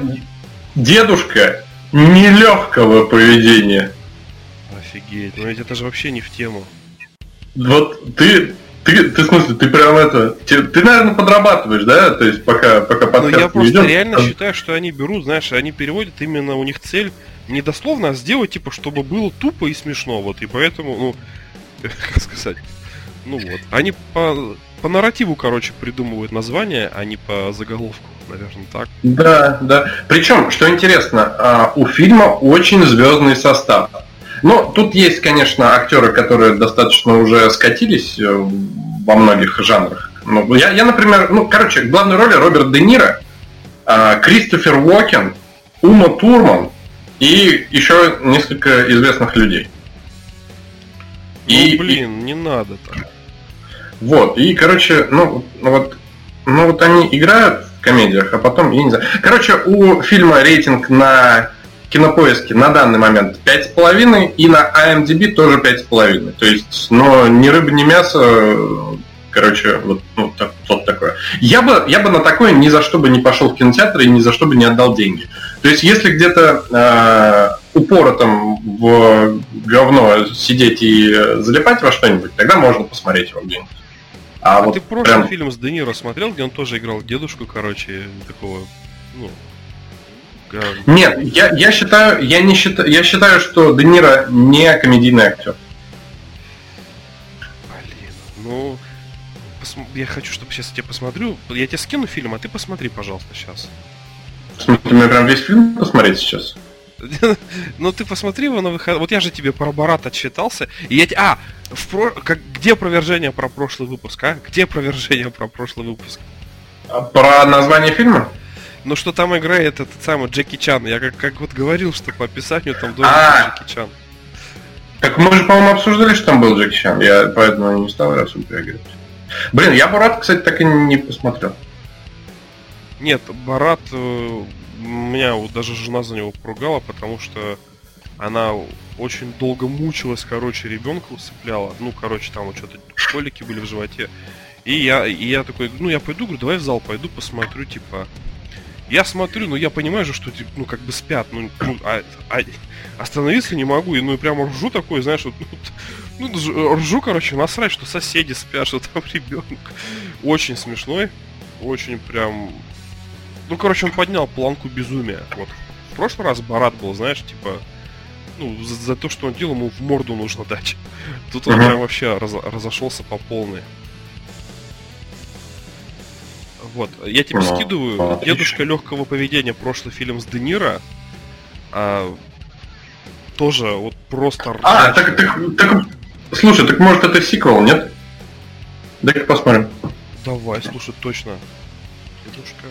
Дедушка нелегкого поведения. Офигеть, ну ведь это же вообще не в тему. Вот ты, ты, ты в смысле, ты прям это, ты, ты наверное, подрабатываешь, да? То есть пока, пока подкаст Ну я просто идет, реально там... считаю, что они берут, знаешь, они переводят именно у них цель не дословно, а сделать, типа, чтобы было тупо и смешно, вот, и поэтому, ну, как сказать, ну вот, они по, по нарративу, короче, придумывают название, а не по заголовку наверное, так. Да, да. Причем, что интересно, а, у фильма очень звездный состав. Но тут есть, конечно, актеры, которые достаточно уже скатились э, во многих жанрах. Ну, я, я, например, ну, короче, главной роли Роберт Де Ниро, а, Кристофер Уокен, Ума Турман и еще несколько известных людей. Ну, и, блин, и... не надо так. Вот, и, короче, ну, ну вот, ну вот они играют комедиях, а потом, я не знаю. Короче, у фильма рейтинг на кинопоиске на данный момент 5,5 и на IMDb тоже 5,5. То есть, но ни рыба, ни мясо, короче, вот, ну, так, вот такое. Я бы, я бы на такое ни за что бы не пошел в кинотеатр и ни за что бы не отдал деньги. То есть, если где-то э, упорно там в говно сидеть и залипать во что-нибудь, тогда можно посмотреть его где-нибудь. А, а вот ты прошлый прям... фильм с Де Ниро смотрел, где он тоже играл дедушку, короче, такого, ну... Нет, я, я считаю, я не считаю, я считаю, что Де Ниро не комедийный актер. Блин, ну, я хочу, чтобы сейчас я тебе посмотрю. Я тебе скину фильм, а ты посмотри, пожалуйста, сейчас. В смысле, мне прям весь фильм посмотреть сейчас? Ну ты посмотри его на выход. Вот я же тебе про Барат отчитался. И я... А, в про... как... где опровержение про прошлый выпуск, а? Где опровержение про прошлый выпуск? А про название фильма? Ну что там играет этот самый Джеки Чан. Я как, как вот говорил, что по описанию там должен быть Джеки Чан. Так мы же, по-моему, обсуждали, что там был Джеки Чан. Я поэтому не стал раз упрягивать. Блин, я Барат, кстати, так и не посмотрел. Нет, Барат, э, меня вот даже жена за него поругала, потому что она очень долго мучилась, короче, ребенка усыпляла. Ну, короче, там вот что-то колики были в животе. И я, и я такой, ну, я пойду, говорю, давай в зал пойду, посмотрю, типа. Я смотрю, ну, я понимаю же, что, ну, как бы спят, ну, ну а, а, остановиться не могу, и, ну, и прям ржу такой, знаешь, вот, ну, ну, ржу, короче, насрать, что соседи спят, что там ребенок. Очень смешной, очень прям ну, короче, он поднял планку безумия. Вот. В прошлый раз Барат был, знаешь, типа, ну, за, за то, что он делал, ему в морду нужно дать. Тут он прям вообще раз, разошелся по полной. Вот, я тебе скидываю. Дедушка легкого поведения, прошлый фильм с Де Ниро. А, тоже вот просто А, так, так, так, слушай, так может это сиквел, нет? Дай-ка посмотрим. Давай, слушай, точно. Дедушка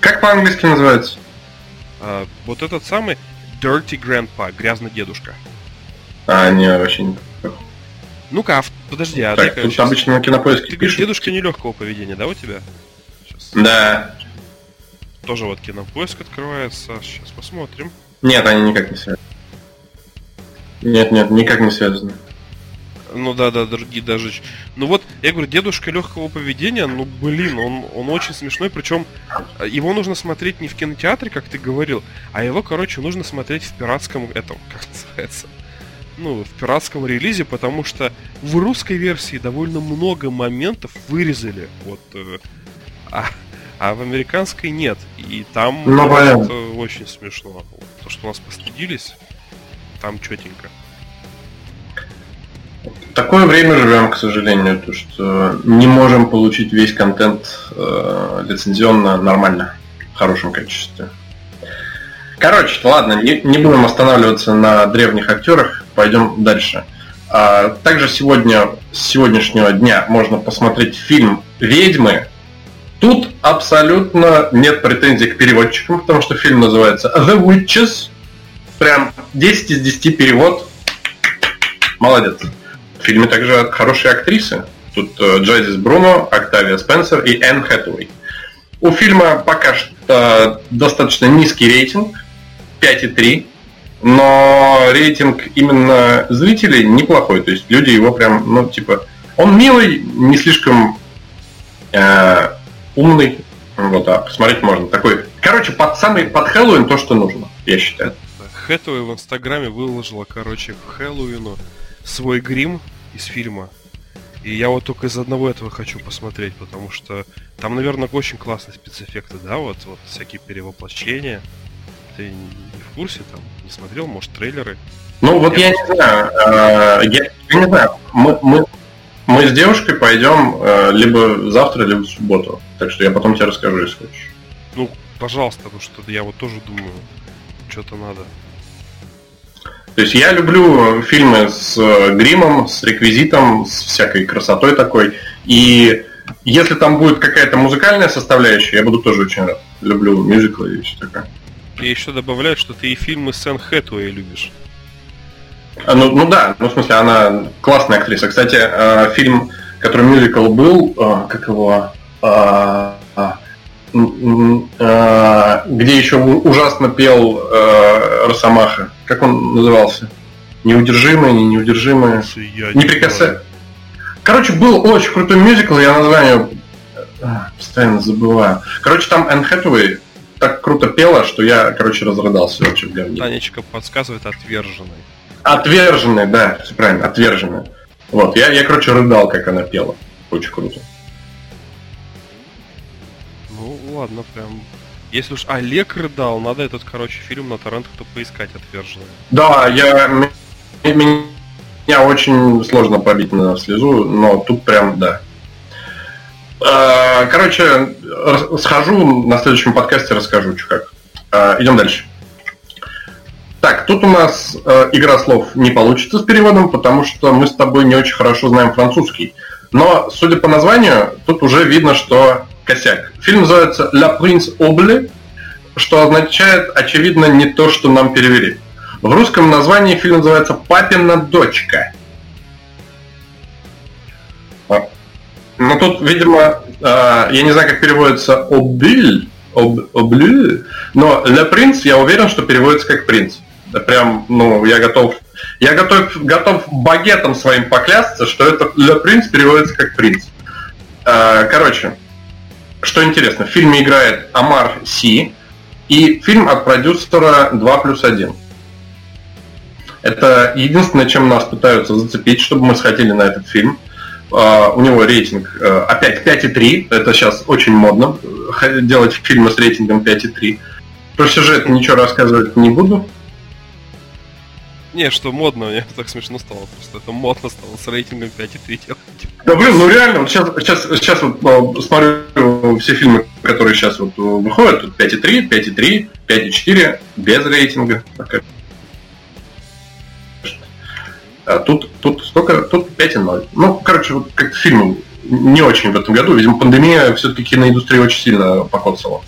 как по-английски называется? А, вот этот самый Dirty Grandpa, грязный дедушка. А, не, вообще не Ну-ка, а, подожди, а так, тут сейчас... обычно на кинопоиске Ты говоришь, дедушка нелегкого поведения, да, у тебя? Сейчас. Да. Тоже вот кинопоиск открывается. Сейчас посмотрим. Нет, они никак не связаны. Нет, нет, никак не связаны. Ну да, да, другие даже. Ну вот, я говорю, дедушка легкого поведения, ну блин, он, он очень смешной, причем э, его нужно смотреть не в кинотеатре, как ты говорил, а его, короче, нужно смотреть в пиратском этом, как называется, ну, в пиратском релизе, потому что в русской версии довольно много моментов вырезали, вот, э, а, а в американской нет. И там ну, это очень смешно. То, что у нас постыдились, там четенько такое время живем, к сожалению, то что не можем получить весь контент э, лицензионно нормально, в хорошем качестве. Короче, ладно, не, не будем останавливаться на древних актерах, пойдем дальше. А, также сегодня, с сегодняшнего дня можно посмотреть фильм «Ведьмы». Тут абсолютно нет претензий к переводчикам, потому что фильм называется «The Witches». Прям 10 из 10 перевод. Молодец. В фильме также хорошие актрисы. Тут э, Джойдис Бруно, Октавия Спенсер и Энн Хэтуэй. У фильма пока что достаточно низкий рейтинг, 5,3, но рейтинг именно зрителей неплохой. То есть люди его прям, ну, типа, он милый, не слишком э, умный. Вот, а посмотреть можно. Такой, короче, под самый под Хэллоуин то, что нужно, я считаю. Хэтуэй в Инстаграме выложила, короче, к Хэллоуину свой грим из фильма. И я вот только из одного этого хочу посмотреть, потому что там, наверное, очень классные спецэффекты, да, вот, вот всякие перевоплощения. Ты не в курсе там, не смотрел, может, трейлеры? Ну вот я, я не знаю, э, я, я не знаю, мы, мы, мы с девушкой пойдем э, либо завтра, либо в субботу. Так что я потом тебе расскажу, если хочешь. Ну, пожалуйста, потому что я вот тоже думаю, что-то надо. То есть я люблю фильмы с э, гримом, с реквизитом, с всякой красотой такой. И если там будет какая-то музыкальная составляющая, я буду тоже очень рад. Люблю мюзиклы и все такое. Я еще добавляю, что ты и фильмы Сэн Хэтуэй любишь. А, ну, ну да, ну в смысле, она классная актриса. Кстати, э, фильм, который мюзикл был, э, как его, где еще ужасно пел Росомаха как он назывался? Неудержимые, не неудержимые. Не прикасай. Короче, был очень крутой мюзикл, я название а, постоянно забываю. Короче, там Энн Хэтэуэй так круто пела, что я, короче, разрыдался вообще в говне. Танечка подсказывает отверженный. Отверженный, да, все правильно, отверженный. Вот, я, я, короче, рыдал, как она пела. Очень круто. Ладно, прям если уж Олег рыдал, надо этот, короче, фильм на торрентах-то поискать отверженный. Да, я... Меня очень сложно побить на слезу, но тут прям, да. А, короче, схожу, на следующем подкасте расскажу, что как. А, идем дальше. Так, тут у нас э, игра слов не получится с переводом, потому что мы с тобой не очень хорошо знаем французский. Но, судя по названию, тут уже видно, что косяк. Фильм называется «La Prince Obli», что означает, очевидно, не то, что нам перевели. В русском названии фильм называется «Папина дочка». А. Ну, тут, видимо, э, я не знаю, как переводится «обиль», об, «облю», но «Le Prince» я уверен, что переводится как «принц». Прям, ну, я готов я готов, готов багетом своим поклясться, что это «Le Prince» переводится как «принц». Э, короче, что интересно, в фильме играет Амар Си, и фильм от продюсера 2 плюс 1. Это единственное, чем нас пытаются зацепить, чтобы мы сходили на этот фильм. Uh, у него рейтинг uh, опять 5,3. Это сейчас очень модно делать фильмы с рейтингом 5,3. Про сюжет ничего рассказывать не буду. Не, что модно, мне так смешно стало. Просто это модно стало с рейтингом 5,3 делать. Да блин, ну реально, вот сейчас, сейчас, сейчас вот смотрю все фильмы, которые сейчас вот выходят, тут 5,3, 5,3, 5,4, без рейтинга. А тут, тут сколько? Тут 5,0. Ну, короче, вот как фильм не очень в этом году. Видимо, пандемия все-таки киноиндустрию очень сильно покоцала.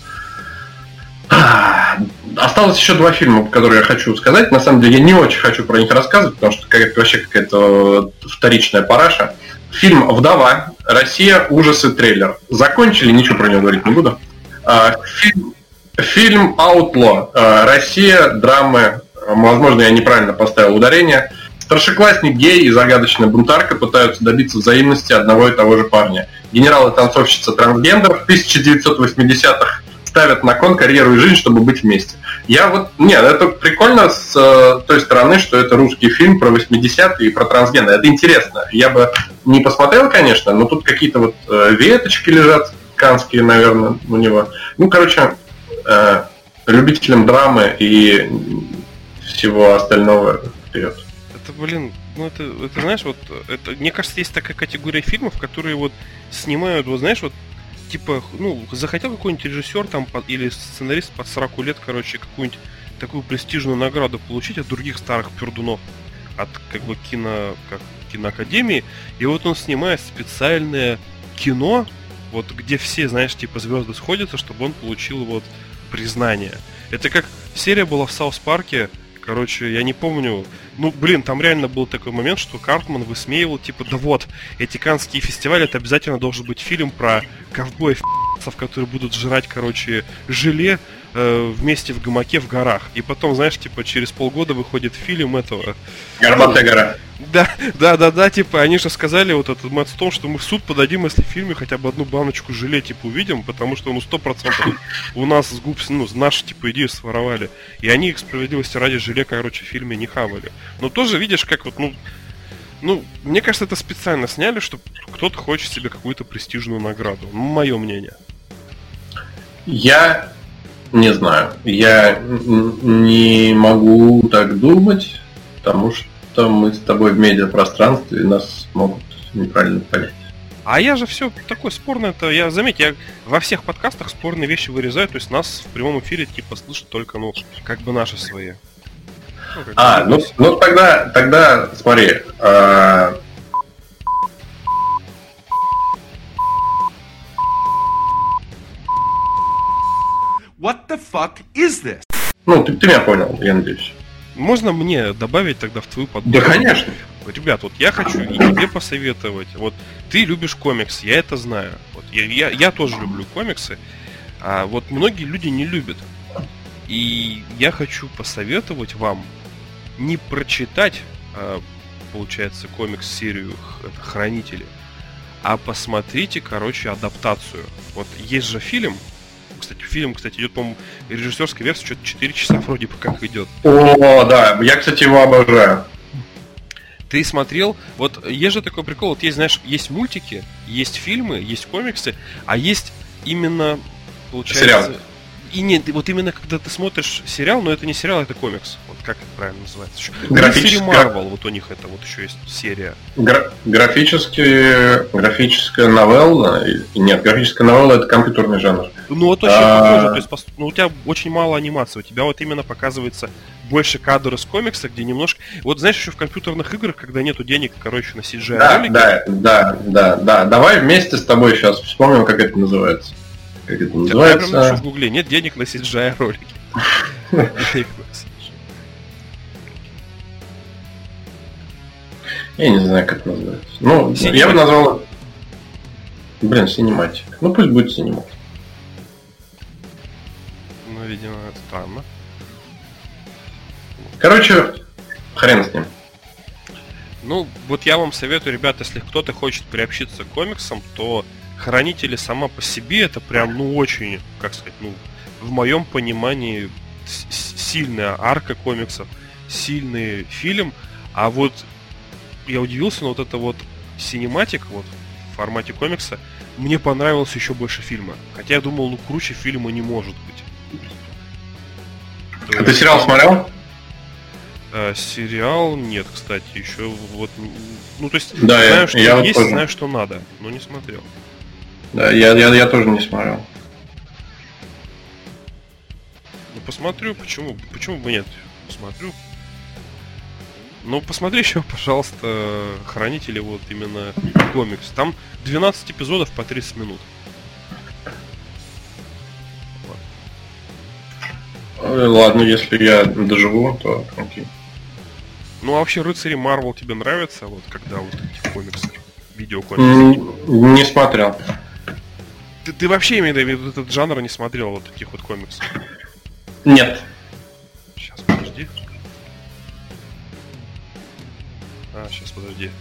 Осталось еще два фильма, которые я хочу сказать. На самом деле я не очень хочу про них рассказывать, потому что какая-то вообще какая-то вторичная параша. Фильм «Вдова. Россия. Ужасы. Трейлер». Закончили, ничего про него говорить не буду. А, фильм, фильм «Outlaw». А, Россия. Драмы. Возможно, я неправильно поставил ударение. Старшеклассник гей и загадочная бунтарка пытаются добиться взаимности одного и того же парня. Генерал и танцовщица трансгендер в 1980-х ставят на кон карьеру и жизнь, чтобы быть вместе. Я вот, нет, это прикольно с э, той стороны, что это русский фильм про 80-е и про трансгены. Это интересно. Я бы не посмотрел, конечно, но тут какие-то вот э, веточки лежат, канские, наверное, у него. Ну, короче, э, любителям драмы и всего остального вперед. Это, блин, ну это, это знаешь, вот это, мне кажется, есть такая категория фильмов, которые вот снимают, вот знаешь, вот типа, ну, захотел какой-нибудь режиссер там или сценарист под 40 лет, короче, какую-нибудь такую престижную награду получить от других старых пердунов, от как бы кино, как киноакадемии, и вот он снимает специальное кино, вот где все, знаешь, типа звезды сходятся, чтобы он получил вот признание. Это как серия была в South Park е, Короче, я не помню. Ну, блин, там реально был такой момент, что Картман высмеивал, типа, да вот, эти канские фестивали, это обязательно должен быть фильм про ковбоев, которые будут жрать, короче, желе э, вместе в гамаке в горах. И потом, знаешь, типа, через полгода выходит фильм этого... Горбатая гора. Да, да, да, да, типа, они же сказали вот этот Мэтт Стоун, что мы в суд подадим, если в фильме хотя бы одну баночку желе, типа, увидим, потому что, ну, сто процентов у нас с губ, ну, наши, типа, идею своровали. И они их справедливости ради желе, короче, в фильме не хавали. Но тоже видишь, как вот, ну, ну, мне кажется, это специально сняли, чтобы кто-то хочет себе какую-то престижную награду. Ну, мое мнение. Я не знаю. Я не могу так думать, потому что мы с тобой в медиапространстве, и нас могут неправильно понять. А я же все такое спорное, это я заметь, я во всех подкастах спорные вещи вырезаю, то есть нас в прямом эфире типа слышат только, ну, как бы наши свои. Ну, а, ну, ну тогда, тогда смотри. А... What the fuck is this? Ну, ты, ты меня понял, я надеюсь. Можно мне добавить тогда в твою подборку? Да, конечно. Ребят, вот я хочу и тебе посоветовать. Вот ты любишь комикс, я это знаю. Вот я, я, я тоже люблю комиксы, а вот многие люди не любят. И я хочу посоветовать вам не прочитать, а, получается, комикс-серию Хранители, а посмотрите, короче, адаптацию. Вот есть же фильм, кстати, фильм, кстати, идет, по-моему, режиссерская версия, что-то 4 часа вроде бы как идет. О, да, я, кстати, его обожаю. Ты смотрел, вот есть же такой прикол, вот есть, знаешь, есть мультики, есть фильмы, есть комиксы, а есть именно, получается... Сериал. И нет, вот именно когда ты смотришь сериал, но это не сериал, это комикс. Вот как это правильно называется? Графическая... Marvel, вот у них это вот еще есть серия. Гра- графические... Графическая новелла... Нет, графическая новелла это компьютерный жанр. Ну вот очень а... похоже, то есть ну, у тебя очень мало анимации, у тебя вот именно показывается больше кадров из комикса, где немножко... Вот знаешь, еще в компьютерных играх, когда нету денег, короче, на CGI да, ролики... Да, да, да, да. Давай вместе с тобой сейчас вспомним, как это называется. Как это называется? Я в гугле. Нет денег на CGI ролики. Я не знаю, как называется. Ну, я бы назвал... Блин, cinematic. Ну, пусть будет cinematic. Ну, видимо, это странно. Короче, хрен с ним. Ну, вот я вам советую, ребят, если кто-то хочет приобщиться к комиксам, то Хранители сама по себе это прям, ну, очень, как сказать, ну, в моем понимании сильная арка комиксов, сильный фильм, а вот я удивился, но вот это вот синематик вот в формате комикса мне понравился еще больше фильма. Хотя я думал, ну круче фильма не может быть. То а ты сериал смотрел? А, сериал нет, кстати, еще вот. Ну, то есть, да, знаю, я, что я есть, вот знаю, что надо, но не смотрел. Да, я, я, я тоже не смотрел. Ну посмотрю, почему, почему бы нет? Посмотрю. Ну, посмотри еще, пожалуйста, Хранители, вот именно комикс. Там 12 эпизодов по 30 минут. Ладно, если я доживу, то окей. Ну, а вообще рыцари Марвел тебе нравятся, вот когда вот эти комиксы, видеокомиксы? Не смотрел. Ты, ты вообще, имею в виду, этот жанр не смотрел вот таких вот комиксов? Нет. Сейчас, подожди. А, сейчас, подожди.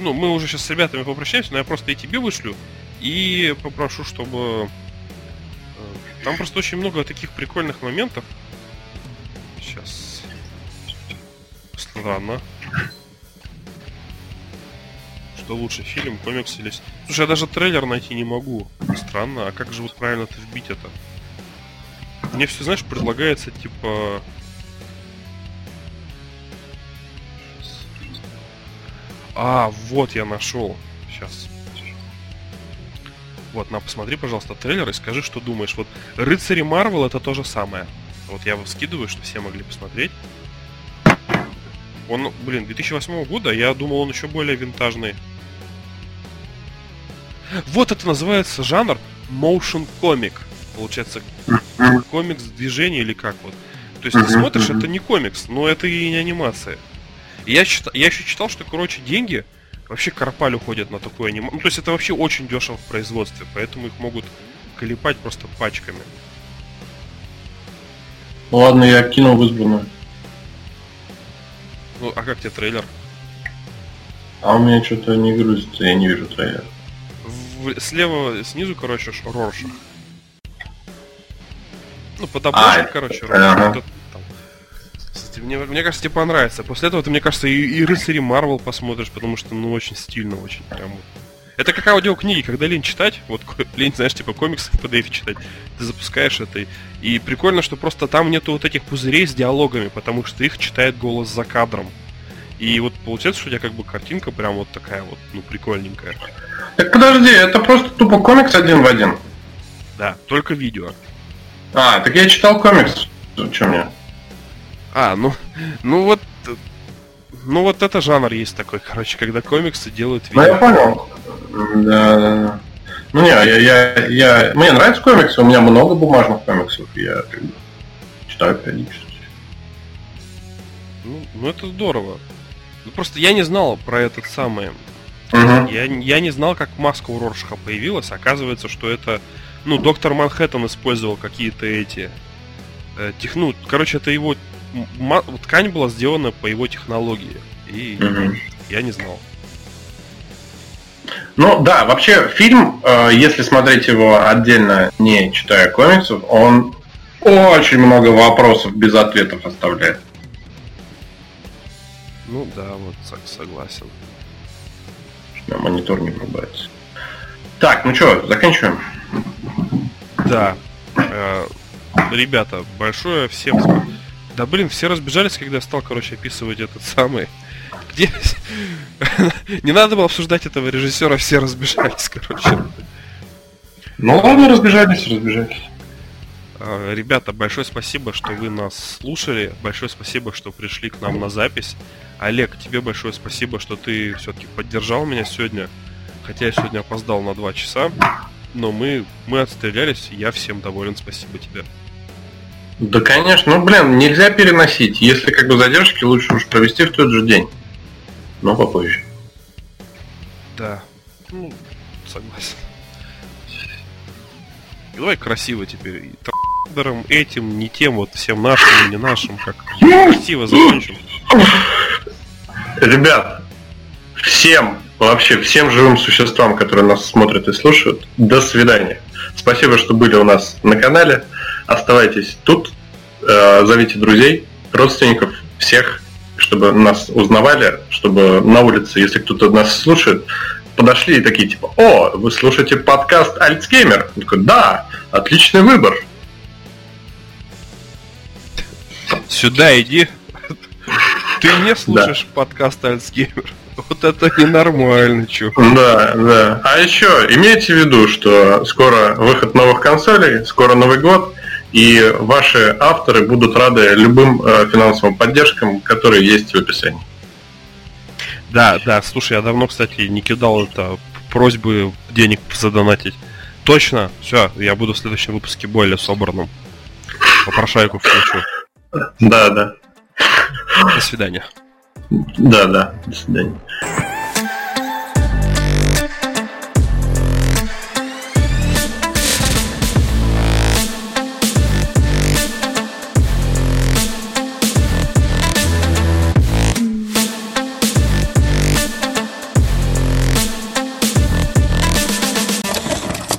Ну, мы уже сейчас с ребятами попрощаемся, но я просто и тебе вышлю, и попрошу, чтобы... Там просто очень много таких прикольных моментов. Сейчас. Странно что лучше, фильм, комикс или... Слушай, я даже трейлер найти не могу. Странно, а как же вот правильно это вбить это? Мне все, знаешь, предлагается, типа... А, вот я нашел. Сейчас. Вот, на, посмотри, пожалуйста, трейлер и скажи, что думаешь. Вот Рыцари Марвел это то же самое. Вот я его скидываю, что все могли посмотреть. Он, блин, 2008 года, я думал, он еще более винтажный. Вот это называется жанр motion comic. Получается, комикс движения или как вот. То есть ты смотришь, это не комикс, но это и не анимация. Я, читал, я еще читал, что, короче, деньги вообще карпаль уходят на такое аниме. Ну, то есть это вообще очень дешево в производстве, поэтому их могут колепать просто пачками. Ну ладно, я кинул в избранную. Ну, а как тебе трейлер? А у меня что-то не грузится, я не вижу трейлер слева, снизу, короче, Роршах. Ну, под обложкой, а, короче, Роршах. Мне, мне кажется, тебе понравится. После этого ты, мне кажется, и, и рыцари Марвел посмотришь, потому что, ну, очень стильно, очень прям. Это как аудиокниги, когда лень читать, вот лень, знаешь, типа комиксы в PDF читать, ты запускаешь это, и прикольно, что просто там нету вот этих пузырей с диалогами, потому что их читает голос за кадром. И вот получается, что у тебя как бы картинка прям вот такая вот, ну, прикольненькая. Так подожди, это просто тупо комикс один в один. Да, только видео. А, так я читал комикс. Что мне? А, ну, ну вот, ну вот это жанр есть такой, короче, когда комиксы делают видео. Ну я понял. Да, да, да. Ну не, я, я, я, мне нравятся комиксы, у меня много бумажных комиксов, я как бы, читаю периодически. Ну, ну это здорово. Ну просто я не знал про этот самый Uh-huh. Я, я не знал, как маска у Роршаха появилась. Оказывается, что это, ну, доктор Манхэттен использовал какие-то эти, э, тех, ну, короче, это его ткань была сделана по его технологии, и uh-huh. я не знал. Ну да, вообще фильм, э, если смотреть его отдельно, не читая комиксов, он очень много вопросов без ответов оставляет. Ну да, вот согласен на монитор не врубается. Так, ну что, заканчиваем? Да. Э, ребята, большое всем... Да блин, все разбежались, когда я стал, короче, описывать этот самый... Где... Не надо было обсуждать этого режиссера, все разбежались, короче. Ну ладно, разбежались, разбежались. А, ребята, большое спасибо, что вы нас слушали. Большое спасибо, что пришли к нам на запись. Олег, тебе большое спасибо, что ты все-таки поддержал меня сегодня. Хотя я сегодня опоздал на два часа. Но мы, мы отстрелялись, я всем доволен. Спасибо тебе. Да, конечно. Ну, блин, нельзя переносить. Если как бы задержки, лучше уж провести в тот же день. Но попозже. Да. Ну, согласен. Давай красиво теперь. Трендером этим, не тем, вот всем нашим, не нашим, как красиво закончим. Ребят, всем, вообще всем живым существам, которые нас смотрят и слушают, до свидания. Спасибо, что были у нас на канале. Оставайтесь тут, э, зовите друзей, родственников, всех, чтобы нас узнавали, чтобы на улице, если кто-то нас слушает, подошли и такие типа, о, вы слушаете подкаст Альцгеймер? Он такой, да, отличный выбор. Сюда иди. Ты не слушаешь да. подкаст Альцгеймер. Вот это ненормально, чё. Да, да. А еще имейте в виду, что скоро выход новых консолей, скоро Новый год, и ваши авторы будут рады любым э, финансовым поддержкам, которые есть в описании. Да, да, слушай, я давно, кстати, не кидал это просьбы денег задонатить. Точно, все, я буду в следующем выпуске более собранным. Попрошайку включу. Да, да. До свидания. Да, да, до свидания.